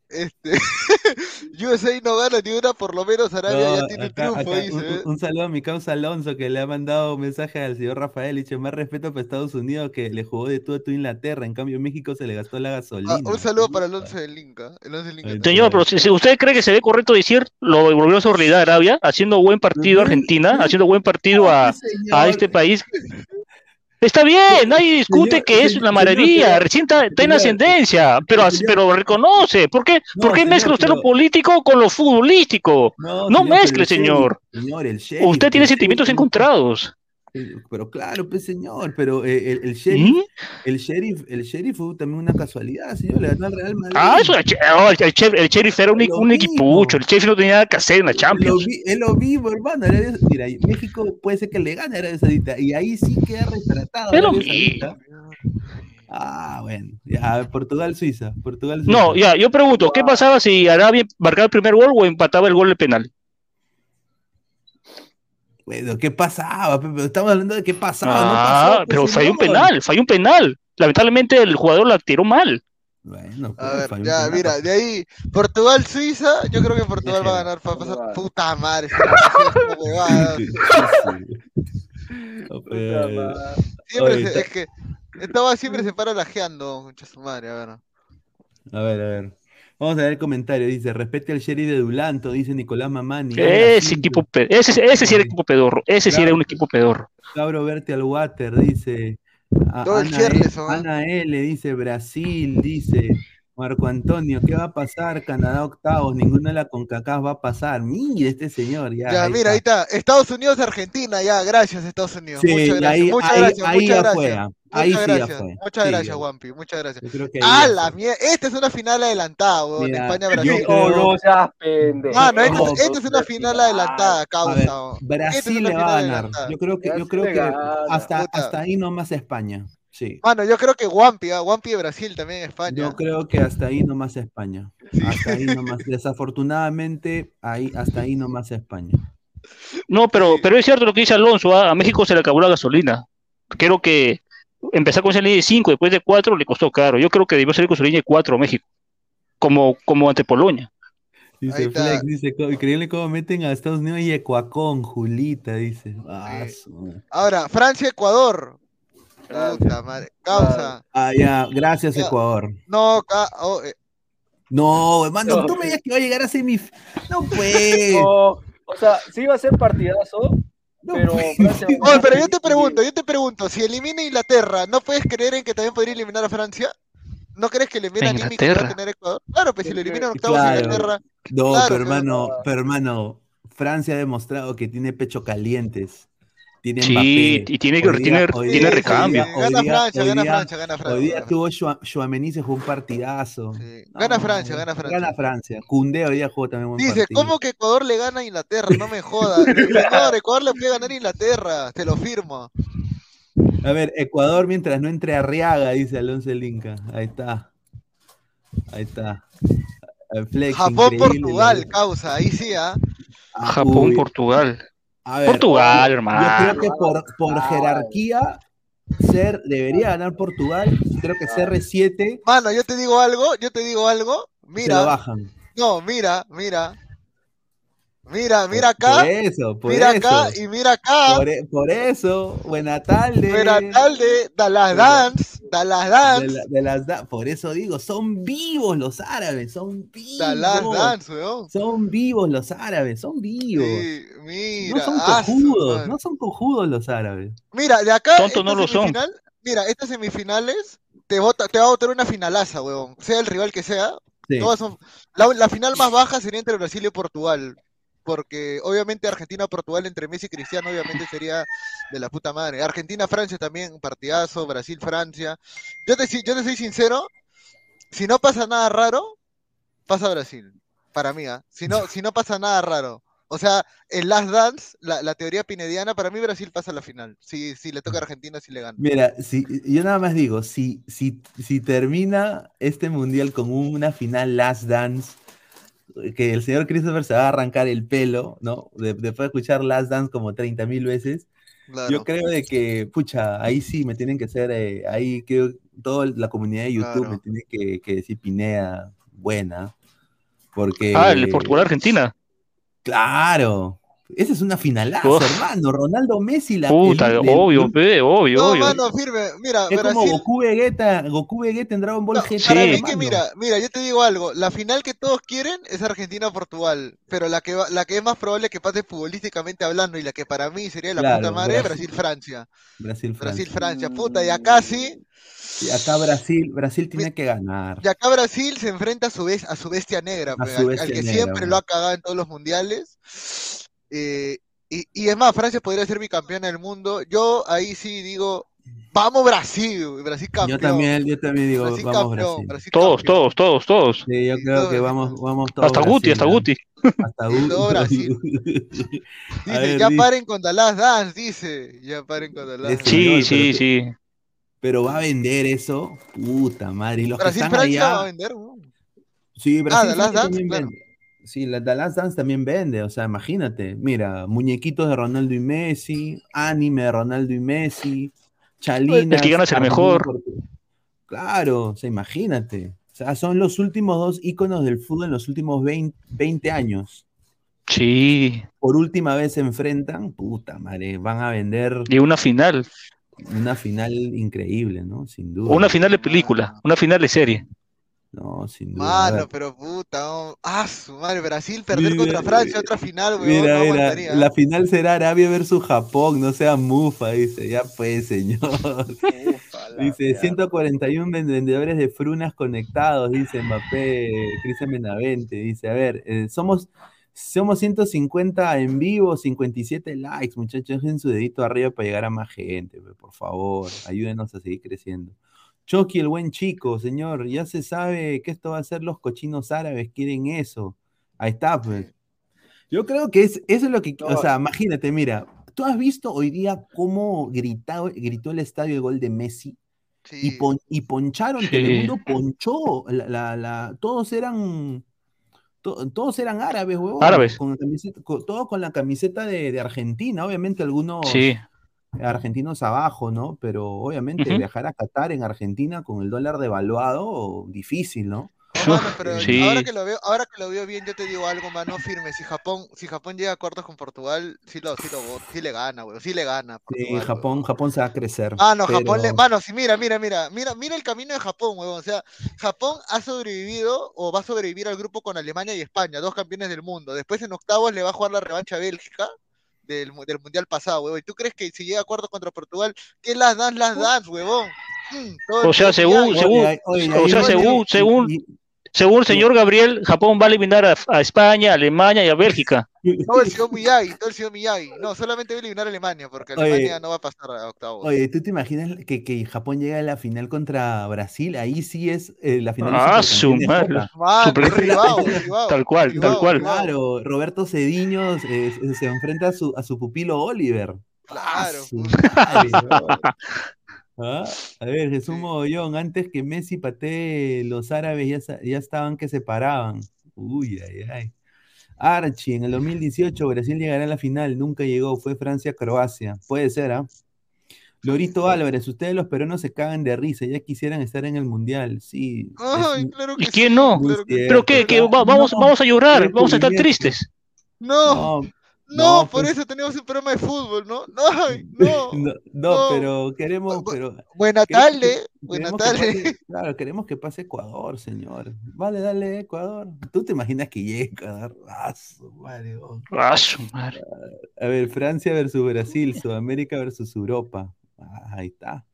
Este. USA no gana ni una, por lo menos Arabia No, ya tiene acá- triunfo, acá, dice. un, ¿eh? un- saludo a mi causa Alonso que le ha mandado un mensaje al señor Rafael. Dice, más respeto para Estados Unidos que le jugó de tú a tú Inglaterra. En cambio, México se le gastó la gasolina. Ah, un saludo para 11 del Inca. El 11 del Inca. Señor, pero si, si usted cree que se ve correcto decir, lo volvió a su realidad Arabia, haciendo buen partido a Argentina, haciendo buen partido a, a este país. Está bien, nadie discute Señor, que es señor, una maravilla, señor, recién está, está en señor, ascendencia, pero, pero reconoce. ¿Por qué, No, ¿por qué mezcla usted lo político con lo futbolístico? No, pero mezcle, señor. Señor, el sheriff, Usted tiene sentimientos encontrados. Pero claro, pues señor, pero eh, el, el sheriff, ¿Mm? el sheriff, el sheriff fue también una casualidad, señor, le ganó al Real Madrid. Ah, eso, el, che- oh, el, sheriff era un, Lo un equipucho, el sheriff no tenía nada que hacer en la Lo Champions. vi- es lo mismo, hermano. Arabia- Mira, México puede ser que le gane a Arabia Saudita y ahí sí queda retratado. Lo. Saudita. Ah, bueno, ya, Portugal, Suiza, Portugal, Suiza. No, ya, yo pregunto, ¿qué pasaba si Arabia marcaba el primer gol o empataba el gol de penal? Bueno, ¿qué pasaba? Estamos hablando de qué pasaba. no Ah, pasó, pues, pero falló un penal, falló un penal. Lamentablemente el jugador la tiró mal. Bueno, A pues, ver, falló un ya, penal. mira, de ahí, Portugal-Suiza, yo creo que Portugal va a ganar. va a pasar- Puta madre, esta esta. No, pues, Siempre Oye, se- está- es que estaba siempre se para lajeando, mucha su madre, a ver. A ver, a ver. Vamos a ver el comentario. Dice, respete al sheriff de Dulanto, dice Nicolás Mamani. Ese equipo, pe- ese, ese sí era equipo pedorro, ese sí era un equipo pedorro. Cabro Verte al Water, dice. A- Todo Ana, E- ¿eh? Ana L, dice Brasil, dice Marco Antonio, ¿qué va a pasar? Canadá octavos, ninguna de la CONCACAF va a pasar. Mire este señor, ya. Ya, mira, ahí está. Estados Unidos, Argentina, ya, gracias, Estados Unidos. Sí, muchas gracias, ahí- muchas ahí- gracias, ahí muchas gracias. Ah. Ahí muchas sí ya gracias, fue. muchas Sí, gracias. Wampi, muchas gracias. Ah, la mierda, esta es una final adelantada, weón, Mira, España-Brasil. Oh, no seas pendejo. Esta, No, esta es una final adelantada, causa. Brasil le va a ganar. adelantada. Yo creo que, yo creo que hasta, hasta ahí nomás España. Sí. Mano, yo creo que Wampi, ¿ah? Wampi de Brasil también en España. Yo creo que hasta ahí nomás España. Hasta ahí nomás. Desafortunadamente, ahí, hasta ahí nomás España. No, pero, pero es cierto lo que dice Alonso, ¿ah? a México se le acabó la gasolina. Creo que empezar con esa línea de 5 después de 4 le costó caro. Yo creo que debió salir con su línea de 4 a México, como, como ante Polonia. Dice. Flex, dice, "Co- increíble cómo meten a Estados Unidos y Ecuacón, Julita, dice. Ah, Sí. su- Ahora, Francia-Ecuador. Puta madre. Causa. Ah, ya, gracias Ya. Ecuador. No, ca- oh, eh, No, hermano, No. tú me digas que va a llegar a semif... No, pues. No, o sea, sí va a ser partidazo, No, pero pues. Francia- pero yo te pregunto, yo te pregunto, si elimina Inglaterra, ¿no puedes creer en que también podría eliminar a Francia? ¿No crees que el envío ¿A anímico tener Ecuador? Claro, pues si lo eliminan en octavos Claro. Inglaterra, No, Claro, pero- hermano, pero hermano, Francia ha demostrado que tiene pecho calientes. Tiene Sí, Mbappé. y tiene- Hoy tiene- tiene recambio. gana día- Francia, gana día- Francia, gana Francia. Hoy día gana tuvo Chouameni, se jugó un partidazo. Sí, Gana Francia, gana Francia. Gana Francia. Cundé hoy día jugó también un Dice, partido. ¿cómo que Ecuador le gana a Inglaterra? No me jodas. Señor, Ecuador le puede ganar a Inglaterra, te lo firmo. A ver, Ecuador mientras no entre Arriaga, dice Alonso el Inca. Ahí está. Ahí está. Flex, Japón, Portugal, causa, ahí sí, ¿ah? Ah, Japón, uy. Portugal. A ver, Portugal, Yo hermano. creo que por, por jerarquía, ser debería ganar Portugal. Creo que CR7 Mano, yo te digo algo, yo te digo algo. Mira, bajan. no, mira, mira. Mira, mira acá, Por eso, por mira eso. acá y mira acá. Por, e- por eso, buena tarde. Buena tarde, Dallas Dance, Dallas De, Dance, la- de las da- por eso digo, son vivos los árabes, son vivos. Dallas Dance, weón. Son vivos los árabes, son vivos. Sí, mira, no son cojudos, no son cojudos los árabes. Mira, de acá, Tontos esta no lo son. mira, estas semifinales te, vota, te va a votar una finalaza, weón. Sea el rival que sea. Sí. Todas son, la, la final más baja sería entre Brasil y Portugal. Porque obviamente Argentina-Portugal entre Messi y Cristiano obviamente sería de la puta madre. Argentina-Francia también, partidazo. Brasil-Francia. Yo te, yo te soy sincero, si no pasa nada raro, pasa Brasil. Para mí, ¿ah? si, no, si no pasa nada raro. O sea, el Last Dance, la, la teoría pinediana, para mí Brasil pasa a la final. Si, si le toca a Argentina, si le gana. Mira, si, yo nada más digo, si, si, si termina este mundial con una final Last Dance, que el señor Christopher se va a arrancar el pelo, ¿no? De- después de escuchar Last Dance como 30 mil veces, Claro. yo creo de que, pucha, ahí sí me tienen que hacer, eh, ahí creo toda la comunidad de YouTube Claro. me tiene que, que decir Pinea buena, porque... Ah, el de Portugal-Argentina. Claro, Esa es una finalaza, Uf. hermano. Ronaldo Messi, la Puta, el- el- obvio, pe, obvio, No, obvio. mano, firme. Mira, Es como Brasil. Goku Vegeta, Goku Vegeta en Dragon Ball No, GT. para Sí. mí que mira, mira, yo te digo algo, la final que todos quieren es Argentina-Portugal, pero la que va- la que es más probable que pase futbolísticamente hablando y la que para mí sería la Claro, puta madre, Brasil. Brasil-Francia. Brasil, Francia. Brasil-Francia, puta, y acá sí, Y acá Brasil, Brasil tiene que ganar. y acá Brasil se enfrenta a su vez a su bestia negra, A al, que negra, siempre bro. lo ha cagado en todos los mundiales. Eh, y, y es más, Francia podría ser bicampeona del mundo. Yo ahí sí digo, vamos Brasil, Brasil campeón. Yo también, yo también digo, Brasil vamos campeón, Brasil. Brasil Todos, campeón. todos, todos, todos. Sí, yo Sí, creo todo que Brasil. vamos, vamos todos. Hasta Guti, hasta Brasil, Guti. Hasta Guti. todo Brasil. Dice, ver, ya dice, paren con Last Dance, dice. Ya paren con Es Dance. Sí, Señor, sí, pero- sí. Pero va a vender eso. Puta madre. Y los que Brasil están Francia va a vender, ¿no? Sí, Brasil The Last Francia Dance, claro. vende. Sí, la The Last Dance también vende. O sea, imagínate. Mira, muñequitos de Ronaldo y Messi, anime de Ronaldo y Messi, Chalinas. El que gana es el mejor. Claro, o sea, imagínate. O sea, son los últimos dos íconos del fútbol en los últimos 20, 20 años. Sí. Por última vez se enfrentan, puta madre, van a vender Y una final. una final increíble, ¿no? Sin duda. Una final de película. Una final de serie. No, sin duda. Mano, pero puta, oh. ah, su madre, Brasil perder Mira, contra Francia, otra final, weón, Mira, no mira, la final será Arabia versus Japón, no sea mufa, dice, ya pues, señor. Ufa, la Dice, mierda. 141 vendedores de frunas conectados, dice Mbappé, Cristian Benavente, dice, a ver, eh, somos, somos 150 en vivo, 57 likes, muchachos, dejen su dedito arriba para llegar a más gente, por favor, ayúdenos a seguir creciendo. Chucky, el buen chico, señor, ya se sabe que esto va a ser los cochinos árabes, quieren eso. Ahí está, pues. Yo creo que es, eso es lo que, o No. sea, imagínate, mira, ¿tú has visto hoy día cómo gritado, gritó el estadio el gol de Messi? Y, pon- y poncharon, Sí. Telemundo ponchó, la, la- la- todos eran, to- todos eran árabes, huevón, Árabes. con la camiseta, con- todos con la camiseta de, de Argentina, obviamente algunos Sí. Argentinos abajo, ¿no? Pero obviamente viajar a Qatar en Argentina con el dólar devaluado, difícil, ¿no? No, mano, pero Sí. ahora que lo veo, ahora que lo veo bien, yo te digo algo, mano, firme. Si Japón, si Japón llega a cuartos con Portugal, sí lo, sí lo, sí le gana, weón, sí le gana. Sí, Japón. Japón se va a crecer. Mano, Japón le, mano, sí, mira, mira, mira, mira, mira el camino de Japón, huevón. O sea, Japón ha sobrevivido o va a sobrevivir al grupo con Alemania y España, dos campeones del mundo. Después en octavos le va a jugar la revancha a Bélgica del, del mundial pasado, huevón. ¿Y tú crees que si llega a cuartos contra Portugal, qué las dan, las dan, huevón? Mm, O sea, según- según- o sea, según- según- Según el señor Gabriel, Japón va a eliminar a, a España, a Alemania y a Bélgica. Todo el señor Miyagi, todo el señor Miyagi. No, solamente va a eliminar a Alemania, porque Oye. Alemania no va a pasar a octavos. Oye, ¿tú te imaginas que, que Japón llega a la final contra Brasil? Ahí sí es eh, la final. Ah, su madre. Ribao, Tal cual, tal ribao, cual. Claro, Roberto Cediño eh, se- enfrenta a su, a su pupilo Oliver. Claro, Ah, su madre. Ah, A ver, Jesús. Mogollón, antes que Messi patee, los árabes ya, ya estaban que se paraban. Uy, ay, ay. Archie, en el 2018 Brasil llegará a la final, nunca llegó, fue Francia-Croacia. Puede ser, ¿ah? Lorito Álvarez, ustedes los peruanos se cagan de risa, ya quisieran estar en el Mundial. Sí. Ay, claro ¿Y que quién sí, no? claro que sí. ¿Pero qué? ¿Qué? Va- vamos, No, vamos a llorar, vamos a estar tristes. No, No, no, no, por pues- eso tenemos un programa de fútbol, ¿no? No, no. no, no, no. pero queremos, pero Buena tarde, buena que tarde. pase- claro, queremos que pase Ecuador, señor. Vale, dale, Ecuador. ¿Tú te imaginas que llegue Ecuador? Ah, su madre, oh. Ah, madre. A ver, Francia versus Brasil, Sudamérica versus Europa. Ah, ahí está.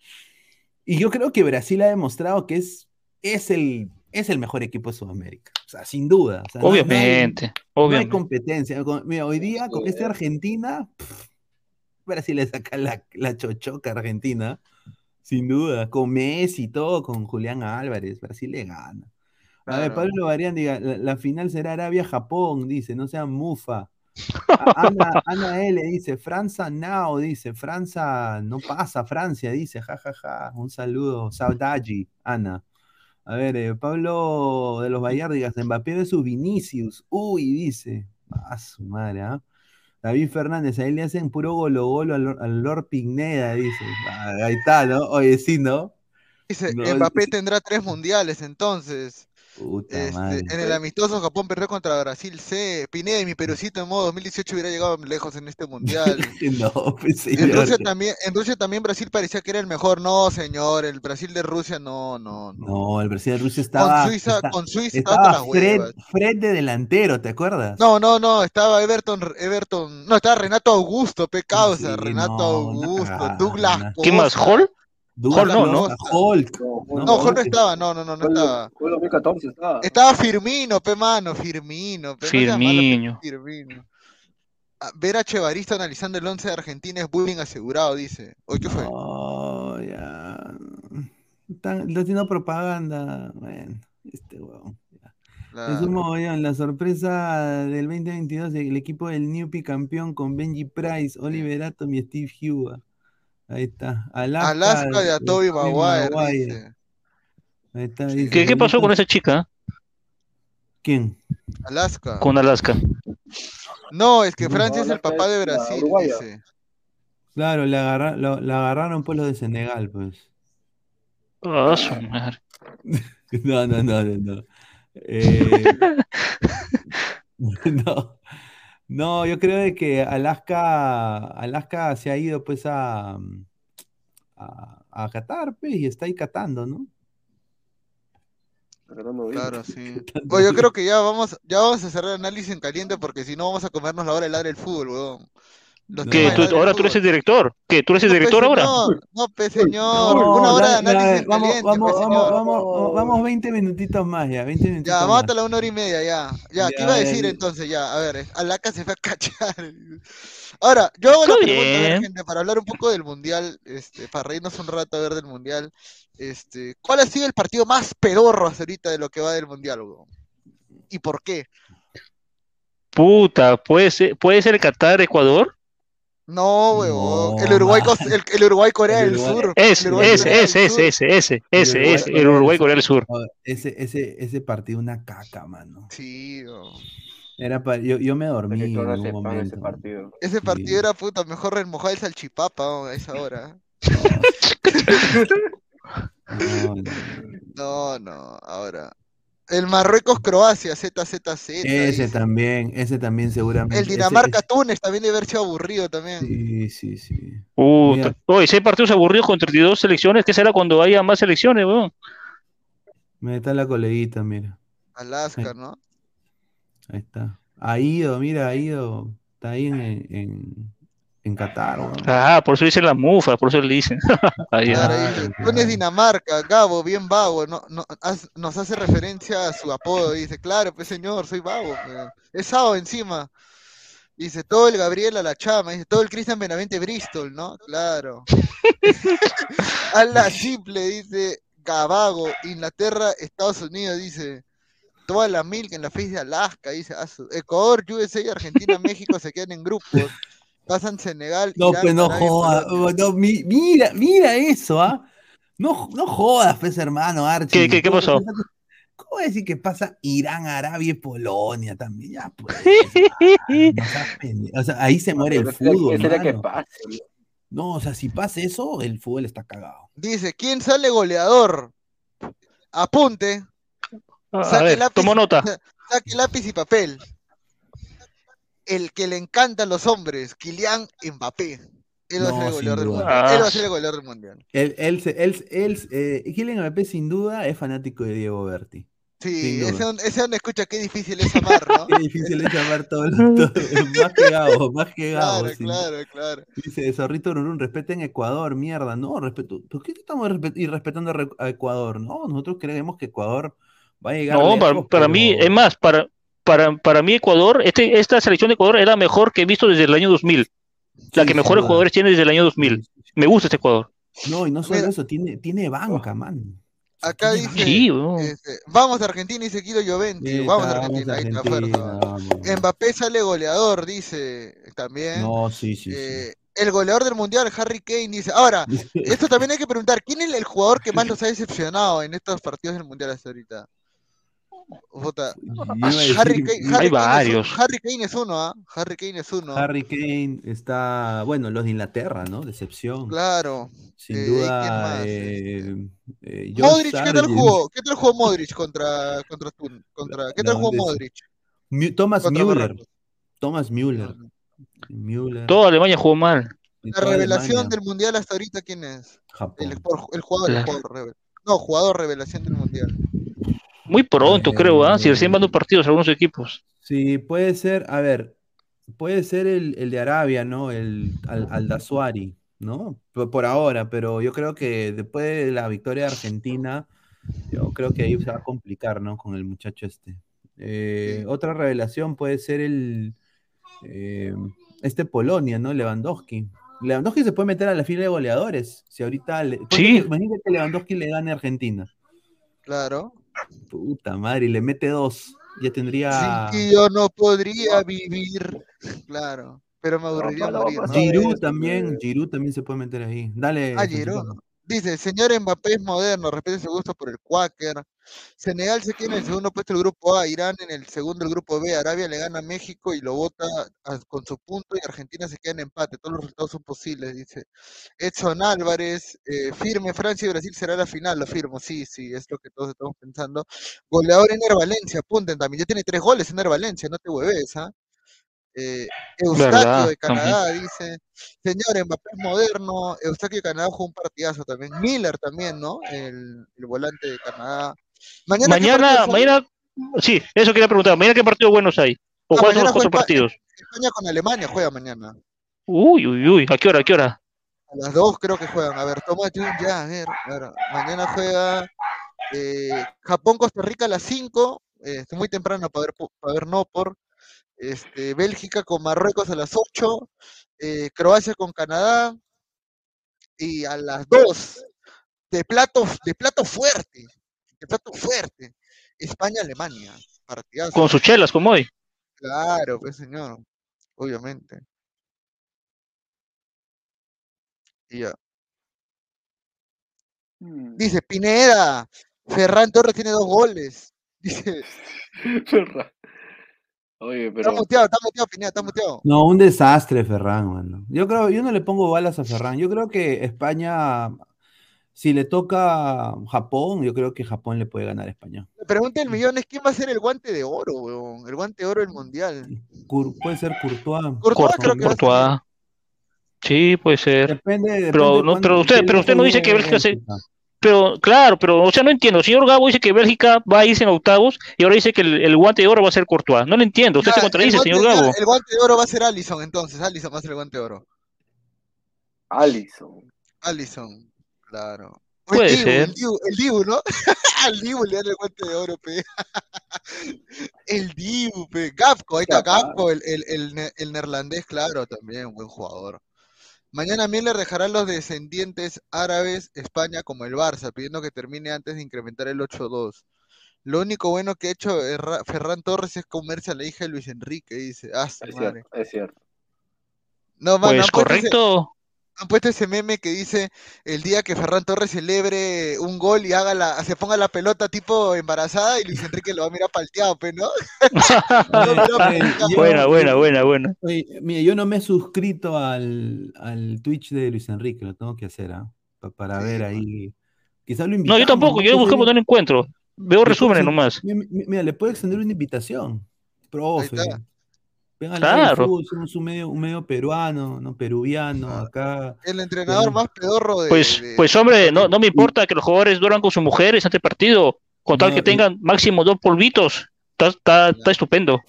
Y yo creo que Brasil ha demostrado que es, es, el, es el mejor equipo de Sudamérica. O sea, sin duda. O sea, no- no hay- Obviamente, no hay obviamente. competencia. Con- Mira, hoy día con esta Argentina, pff, Brasil le saca la, la chochoca a Argentina, sin duda. Con Messi y todo, con Julián Álvarez, Brasil le gana. A ver. Pablo Varián diga, la, la final será Arabia-Japón, dice, no sea mufa. Ana, Ana L dice, Franza now, dice, Franza no pasa, Francia, dice, jajaja, un saludo, saudade, Ana. A ver, eh, Pablo de los Vallardigas, Mbappé de su Vinicius, uy, dice, a su madre, ¿ah? David Fernández, ahí le hacen puro golo golo al, al Lord Pigneda, dice, Ah, ahí está, ¿no? Oye, sí, ¿no? Dice, No, Mbappé tendrá tres mundiales, entonces. Puta Este, madre. en el amistoso Japón perdió contra Brasil C. Pineda y mi Perucito en modo 2018 hubiera llegado lejos en este mundial. No, pues, En. Rusia también, en Rusia también Brasil parecía que era el mejor. No, señor, el Brasil de Rusia no, no, no. No, el presidente de Rusia estaba. con Suiza, esta- con Suiza estaba Fred. Fred de delantero, ¿te acuerdas? No, no, no, estaba Everton, Everton, no, estaba Renato Augusto, pe causa, Sí, Renato no, Augusto, Douglas ¿Quién más? ¿Hall? Hall no, ¿no? Hulk. No, No, Hall no Hulk. estaba, no, no, no, no estaba. Fue el 2014, estaba. Estaba Firmino, pe mano, Firmino, pe, Firmino. Firmino. Ah, Ver a Chevarista analizando el 11 de Argentina es bullying asegurado, dice. Oye, ¿qué fue? Oh, ya. Están haciendo propaganda. Bueno, este huevón. La- Es un mogollón. La sorpresa del 2022, el equipo del Newpi campeón con Benji Price, Oliver Atom y Steve Hua. Ahí está. Alaska, Alaska de a Tobey Maguire, dice. Ahí está, dice, ¿Qué, qué pasó con esa chica? ¿Quién? Alaska. Con Alaska. No, es que No, Francia es el papá de Brasil, dice. Claro, la, agarra- lo- la agarraron pues los de Senegal, pues. Ah, su madre. No, no, no, no, no. Eh, no. No, yo creo de que Alaska, Alaska se ha ido pues a, a, a Qatar, pues, y está ahí catando, ¿no? Claro, sí. Oye, yo creo que ya vamos, ya vamos a cerrar el análisis en caliente porque si no vamos a comernos la hora de ladre el fútbol, weón. Los No. ¿Qué? temas de ¿Tú- ladre el ¿Ahora tú eres el director? ¿Qué? ¿Tú eres el No, pe, director ahora? señor, no, pe, señor. No, Una hora de análisis vamos, caliente, vamos, pe, vamos, señor. vamos, vamos 20 minutitos más ya, 20 minutitos Ya, más. mátala una hora y media, ya. Ya, ¿qué iba a decir ya. entonces? Ya, a ver, Alaca se fue a cachar. Ahora, yo hago la pregunta, a ver, gente, para hablar un poco del Mundial, este, para reírnos un rato a ver del Mundial, este, ¿cuál ha sido el partido más pedorro hasta ahorita de lo que va del Mundial? ¿Y por qué? Puta, ¿puede ser, puede ser Qatar-Ecuador? No, weón. No, el Uruguay, el, el Uruguay Corea El del Sur. Ese, El ese, ese, ese, ese, ese, ese, ese, el Uruguay. Corea del Sur. Ese, ese, ese partido una caca, mano. Sí. Era pa- yo, yo me dormí en algún sepas ese momento. partido. Ese Sí. partido era puta, mejor remojado el salchipapa weón, a esa hora. No. no, ahora. El Marruecos-Croacia, ZZZ. Ese dice. también, ese también seguramente. El ese- Dinamarca-Túnez también debe haber sido aburrido también. ese- sí, sí, sí. Puta. Mira. Oye, hay partidos aburridos con 32 selecciones, ¿qué será cuando haya más selecciones, weón? Mira, está la coleguita, mira. Alaska, ¿no? Ahí está. Ha ido, mira, ha ido. Está ahí en, en, en Qatar. Ah, por eso dicen la mufa, por eso le dicen. Ahí, ah. Túnez, Dinamarca, Gabo, bien vago, no, no, nos hace referencia a su apodo, dice, claro, pues señor, soy vago, es Sao encima. Dice, todo el Gabriel a la chama, dice, todo el Cristian Benavente Bristol, ¿no? Claro. a la simple, dice, Gabago, Inglaterra, Estados Unidos, dice, toda la milk en la face de Alaska, dice, a su- Ecuador, USA y Argentina, México se quedan en grupos, pasan Senegal, No, Irán, pues no jodas. Polonia. no, mi- mira, mira eso, ¿ah? No, no jodas, pues, hermano, Archie. ¿Qué- qué- qué ¿Cómo- pasó? ¿Cómo decir que pasa Irán, Arabia y Polonia también? Ya, pues. O sea, ahí se muere el ¿Qué sería- fútbol, qué sería que pase? No, o sea, si pasa eso, el fútbol está cagado. Dice, ¿quién sale goleador? Apunte, A saque ver, lápiz, tomo nota. saque lápiz y papel. El que le encantan los hombres, Kylian Mbappé. Él va a ser el goleador del mundial. Él va a Ah. ser el goleador del mundial. Él, él, se- él, él, eh, Kylian Mbappé sin duda es fanático de Diego Berti. Sí, ese, ese donde escucha qué difícil es amar, ¿no? Qué difícil es llamar todo, todo- más que Gabo, más que Gabo. Claro, sin- claro, claro. Dice Zorrito Rurún, respeten Ecuador, mierda. No, respeto. ¿Por qué estamos respe- y respetando a a Ecuador? No, nosotros creemos que Ecuador va a llegar. No, para, para pero- mí, es más, para, para, para mí Ecuador, este, esta selección de Ecuador era mejor que he visto desde el año 2000. La Sí, que sin mejores jugadores tiene desde el año 2000. Me gusta este Ecuador. No, y no solo Mira. eso, tiene, tiene banca, man. Acá dice, Sí, este, vamos a Argentina, dice Guido Joventi. Sí, vamos a Argentina, ahí está fuerza. Mbappé sale goleador, dice también. No, sí, sí, sí. Eh, el goleador del mundial, Harry Kane, dice. Ahora, esto también hay que preguntar: ¿quién es el jugador que más los ha decepcionado en estos partidos del mundial hasta ahorita? Puta. Harry, Kane, Harry Hay Kane es un- varios. Harry Kane es uno, ¿ah? Harry Kane es uno. Harry Kane está, bueno, los de Inglaterra, ¿no? Decepción. Claro. Sin Eh, ¿quién duda. más? eh, eh, Modric, ¿qué tal jugó? ¿Qué tal jugó Modric contra contra contra ¿Qué tal No, jugó Modric? Thomas Müller. Thomas Müller. Müller. Toda Alemania jugó mal. La revelación Alemania. del mundial hasta ahorita quién es? Japón. El, jugador, el Claro. jugador revel- No, jugador revelación del mundial. Muy pronto, Eh, creo, ¿ah? Si recién van dos partidos algunos equipos. Sí, puede ser, a ver, puede ser el, el de Arabia, ¿no? El al, al Dasuari, ¿no? Por, por ahora, pero yo creo que después de la victoria de Argentina, yo creo que ahí se va a complicar, ¿no? Con el muchacho este. Eh. Otra revelación puede ser el eh, este Polonia, ¿no? Lewandowski. Lewandowski se puede meter a la fila de goleadores. Si ahorita, le- Sí. que- imagínate que Lewandowski le gane a Argentina. Claro. Puta madre, y le mete dos. Ya tendría. Sin yo no podría vivir. Claro. Pero me aburriría no morir. Giroud también. Giroud también se puede meter ahí. Dale. Ah. Giroud. Dice, señor Mbappé es moderno, respete su gusto por el Quaker. Senegal se queda en el segundo puesto del grupo A, Irán en el segundo del grupo B, Arabia le gana a México y lo vota a- con su punto y Argentina se queda en empate. Todos los resultados son posibles, dice. Edson Álvarez, eh, firme, Francia y Brasil será la final, lo firmo, sí, sí, es lo que todos estamos pensando. Goleador Ener Valencia, apunten también, ya tiene tres goles Ener Valencia, no te hueves, ¿ah? Eustaquio Verdad, de Canadá dice, señor Mbappé es moderno, Eustaquio de Canadá jugó un partidazo también, Miller también, ¿no? El, el volante de Canadá. Mañana, ¿qué Mañana, sí, eso quería preguntar. Mañana qué partidos buenos hay. ¿O Ah, cuáles son los cuatro partidos? España con Alemania juega mañana. Uy, uy, uy. ¿A qué hora? ¿A qué hora? A las dos creo que juegan. A ver, un ya, a ver. a ver, Mañana juega eh, Japón-Costa Rica a las 5. es muy temprano para ver, para ver no por. Este, Bélgica con Marruecos a las 8. eh, Croacia con Canadá. Y a las 2. De plato, de plato fuerte. De plato fuerte. España-Alemania. Partidazo. Con sus chelas, como hoy. Claro, pues señor. Obviamente. Y ya. Mm. Dice Pineda, Ferran Torres tiene dos goles. Dice, Oye, está muteado, está muteado, Pineda, está muteado. No, un desastre, Ferran, mano. Yo creo, yo no le pongo balas a Ferran. Yo creo que España, si le toca Japón, yo creo que Japón le puede ganar a España. La pregunta del millón es quién va a ser el guante de oro, weón. El guante de oro del mundial. Cur- puede ser Courtois. Courtois Cort- creo que va a Courtois. Sí, puede ser. Depende, depende Pero no- pero usted- pero usted no dice que Bélgica se- Bélgica. Pero, claro, pero, o sea, no entiendo. El señor Gabo dice que Bélgica va a irse en octavos y ahora dice que el, el guante de oro va a ser Courtois. No lo entiendo. Usted Ya, se el contradice, guante- señor Gabo. El guante de oro va a ser Allison, entonces. Allison va a ser el guante de oro. Allison. Allison, claro. O Puede el Dibu, ser. El Dibu, el Dibu, ¿no? Al Dibu le dan el guante de oro, pe. El Dibu, pe. Gapco, ahí está. Gapco, el, el, el, ne- el neerlandés, claro, también, buen jugador. Mañana Miller dejará a los descendientes árabes España como el Barça, pidiendo que termine antes de incrementar el 8-2. Lo único bueno que ha hecho Erra- Ferran Torres es comerse a la hija de Luis Enrique, dice. Ah, Es madre. cierto, es cierto. No, mano, Pues ese- correcto. Han puesto ese meme que dice el día que Ferran Torres celebre un gol y haga la, se ponga la pelota tipo embarazada y Luis Enrique lo va a mirar palteado, pues, ¿no? Yo- buena, buena, buena, buena. Mire, yo no me he suscrito al, al Twitch de Luis Enrique, lo tengo que hacer, ¿ah? Pa- para Sí, ver mano. ahí. Quizás lo No, invitamos. yo tampoco. Yo Pues pero no lo encuentro. Veo resúmenes nomás. Mira, mira, mira, le puedo extender una invitación. Profe. está. Claro. fútbol, somos un medio, un medio peruano, no peruviano, Ah. acá. El entrenador más pedorro de. Pues, de- pues hombre, no, no me importa que los jugadores duerman con sus mujeres ante partido, con tal No, que y- tengan máximo dos polvitos. Está, está, está estupendo.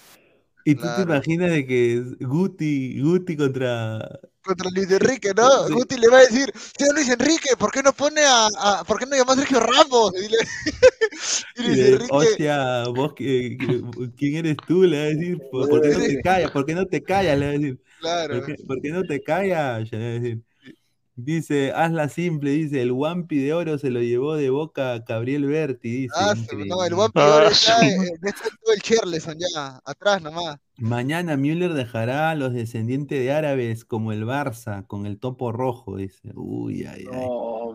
Y tú te imaginas de que es Guti, Guti contra. Contra Luis Enrique, ¿no? Sí. Guti le va a decir, señor Luis Enrique, ¿por qué no pone a, a- ¿por qué no llama a Sergio Ramos? Y, le- y y Luis de, Enrique, Hostia, vos, que- que- ¿quién eres tú? Le va a decir, ¿por, por qué no te callas? ¿Por qué no te callas? Le va a decir, claro. ¿por qué, por qué no te callas? Le va a decir. Dice, hazla simple, dice, el Wampi de oro se lo llevó de boca a Gabriel Berti, dice. Ah, no, el Ah, está, su- eh, ya está todo el Cherleson ya, atrás nomás. Mañana Müller dejará a los descendientes de árabes como el Barça con el topo rojo, dice. Uy, ay, ay. No,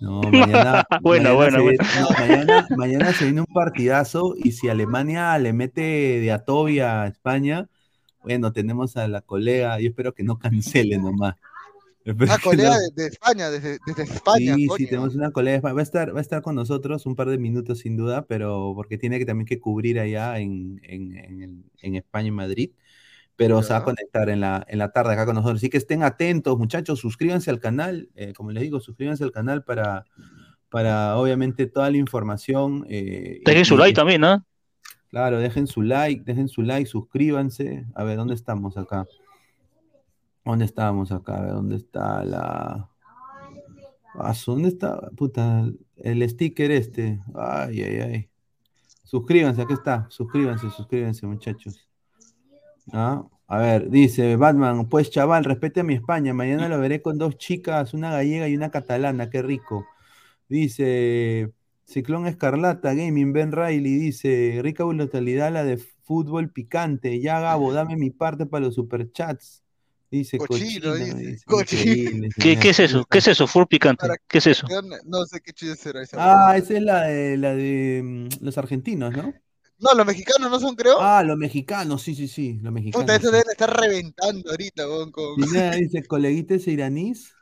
No, mañana, Bueno, mañana bueno, se, bueno. no, mañana, mañana se viene un partidazo y si Alemania le mete de Atovia a España, bueno, tenemos a la colega, yo espero que no cancele nomás. Ah, que colega no- de, de España, desde, desde España. Sí, sí, tenemos una colega, de España. va a estar, va a estar con nosotros un par de minutos sin duda, pero porque tiene que también que cubrir allá en, en, en en España y Madrid, pero se va a conectar en la, en la tarde acá con nosotros. Así que estén atentos, muchachos, suscríbanse al canal, eh, como les digo, suscríbanse al canal para, para obviamente toda la información. eh, Dejen y- su y- like también, ¿ah? Claro, dejen su like, dejen su like, suscríbanse. A ver, ¿dónde estamos acá? ¿Dónde estamos acá? ¿dónde está la... Ah, ¿Dónde está? Puta, el sticker este. Ay, ay, ay. Suscríbanse, aquí está. Suscríbanse, suscríbanse, muchachos. Ah, A ver, dice Batman, pues chaval, respete a mi España. Mañana lo veré con dos chicas, una gallega y una catalana. Qué rico. Dice Ciclón Escarlata Gaming, Ben Riley dice, rica brutalidad la de fútbol picante. Ya Gabo, dame mi parte para los superchats. Dice Cochino, cochino. dice, cochino. ¿Qué, qué es eso? ¿Qué es eso? Full picante. ¿Qué es eso? No, sé qué chido será esa. Ah, esa es la de, la de mm, los argentinos, ¿no? No, los mexicanos no son, creo. Ah, los mexicanos, sí, sí, sí, los mexicanos. Puta, estos sí. deben estar reventando ahorita, weón, con... Pineda dice, coleguitas iraníes.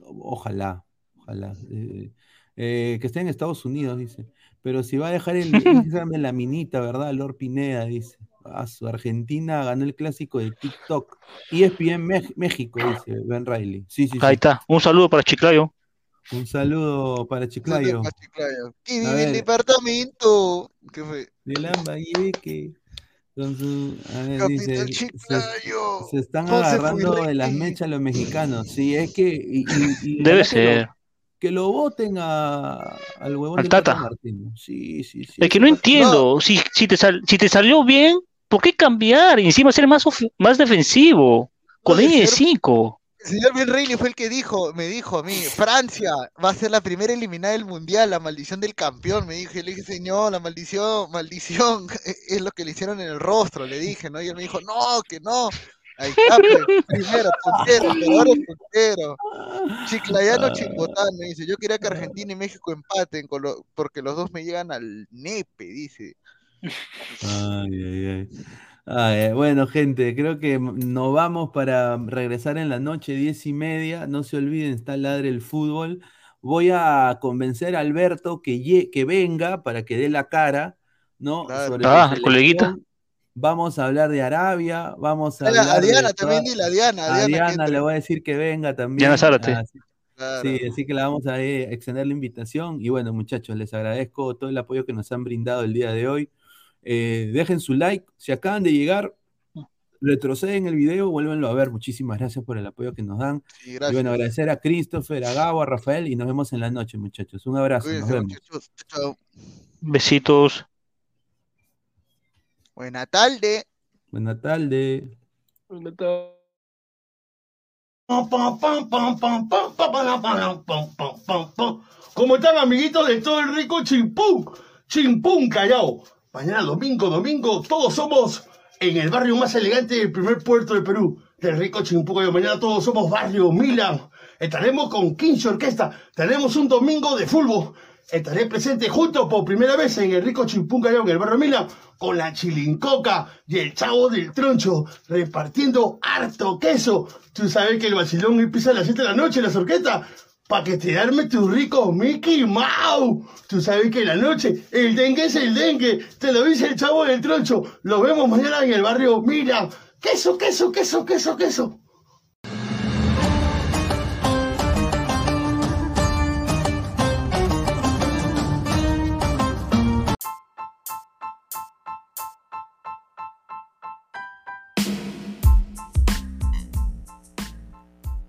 Ojalá, ojalá. eh, eh, que esté en Estados Unidos, dice. Pero si va a dejar el Instagram de la minita, ¿verdad? Lord Pineda, dice. Ah, su Argentina ganó el clásico de TikTok. E ESPN Mex- México, dice Ben Riley. Sí, sí, Ahí sí. está. Un saludo para Chiclayo. Un saludo para Chiclayo. Chiclayo. Que A vive ver. departamento. ¿Qué fue? De Lambayeque. Con su. A ver, dice. Se- Chiclayo. Se están agarrando de las mechas los mexicanos. Sí, es que. y- y- y Debe que lo- ser. Que lo voten a, al huevón Al del Tata. Martino. Sí, sí, sí. Es que no entiendo. Si, si, te sal- si te salió bien, ¿por qué cambiar? Y encima ser más, más defensivo. Con línea de ser- 5. El señor Reilly fue el que dijo, me dijo a mí, Francia va a ser la primera eliminada del mundial, la maldición del campeón, me dijo, y le dije, señor, la maldición, maldición, es lo que le hicieron en el rostro, le dije, ¿no? Y él me dijo, no, que no. Ahí está, pues, primero, puntero, ahora es puntero. Chiclayano Chimbotán, me dice, yo quería que Argentina y México empaten, con lo- porque los dos me llegan al nepe, dice. Ay, ay, ay. Ay, ay, bueno, gente, creo que nos vamos para regresar en la noche, diez y media. No se olviden, está Ladre el Fútbol. Voy a convencer a Alberto que, que venga para que dé la cara, ¿no? Claro. Sobre Ah, coleguita. Vamos a hablar de Arabia, vamos a A, la- a hablar de Diana también, dile a Diana, a a Diana, que Diana entre. le voy a decir que venga también. Diana Zárate. Ah, sí. Claro. Sí, así que le vamos a eh, extender la invitación. Y bueno, muchachos, les agradezco todo el apoyo que nos han brindado el día de hoy. Eh, dejen su like. Si acaban de llegar, retroceden el video, vuélvenlo a ver. Muchísimas gracias por el apoyo que nos dan. Sí, Y bueno, agradecer a Christopher, a Gabo, a Rafael y nos vemos en la noche, muchachos. Un abrazo, nos Cuídense, vemos. muchachos. Chao. Besitos. Buena tarde. Buenas tardes. ¿Cómo están amiguitos de todo el rico Chimpún? Chimpún Callao. Mañana domingo, domingo, todos somos en el barrio más elegante del primer puerto de Perú, del rico Chimpún Callao. Mañana todos somos barrio Milan. Estaremos con 15 orquesta. Tenemos un domingo de fútbol. Estaré presente juntos por primera vez en el rico Chimpún Callao, en el barrio Milan, con la chilincoca y el chavo del troncho, repartiendo harto queso. Tú sabes que el vacilón empieza a las 7 de la noche en las orquestas. Pa' que te arme tu rico Mickey Mouse. Tú sabes que en la noche el dengue es el dengue. Te lo dice el chavo del troncho. Lo vemos mañana en el barrio Milan. Queso, queso, queso, queso, queso.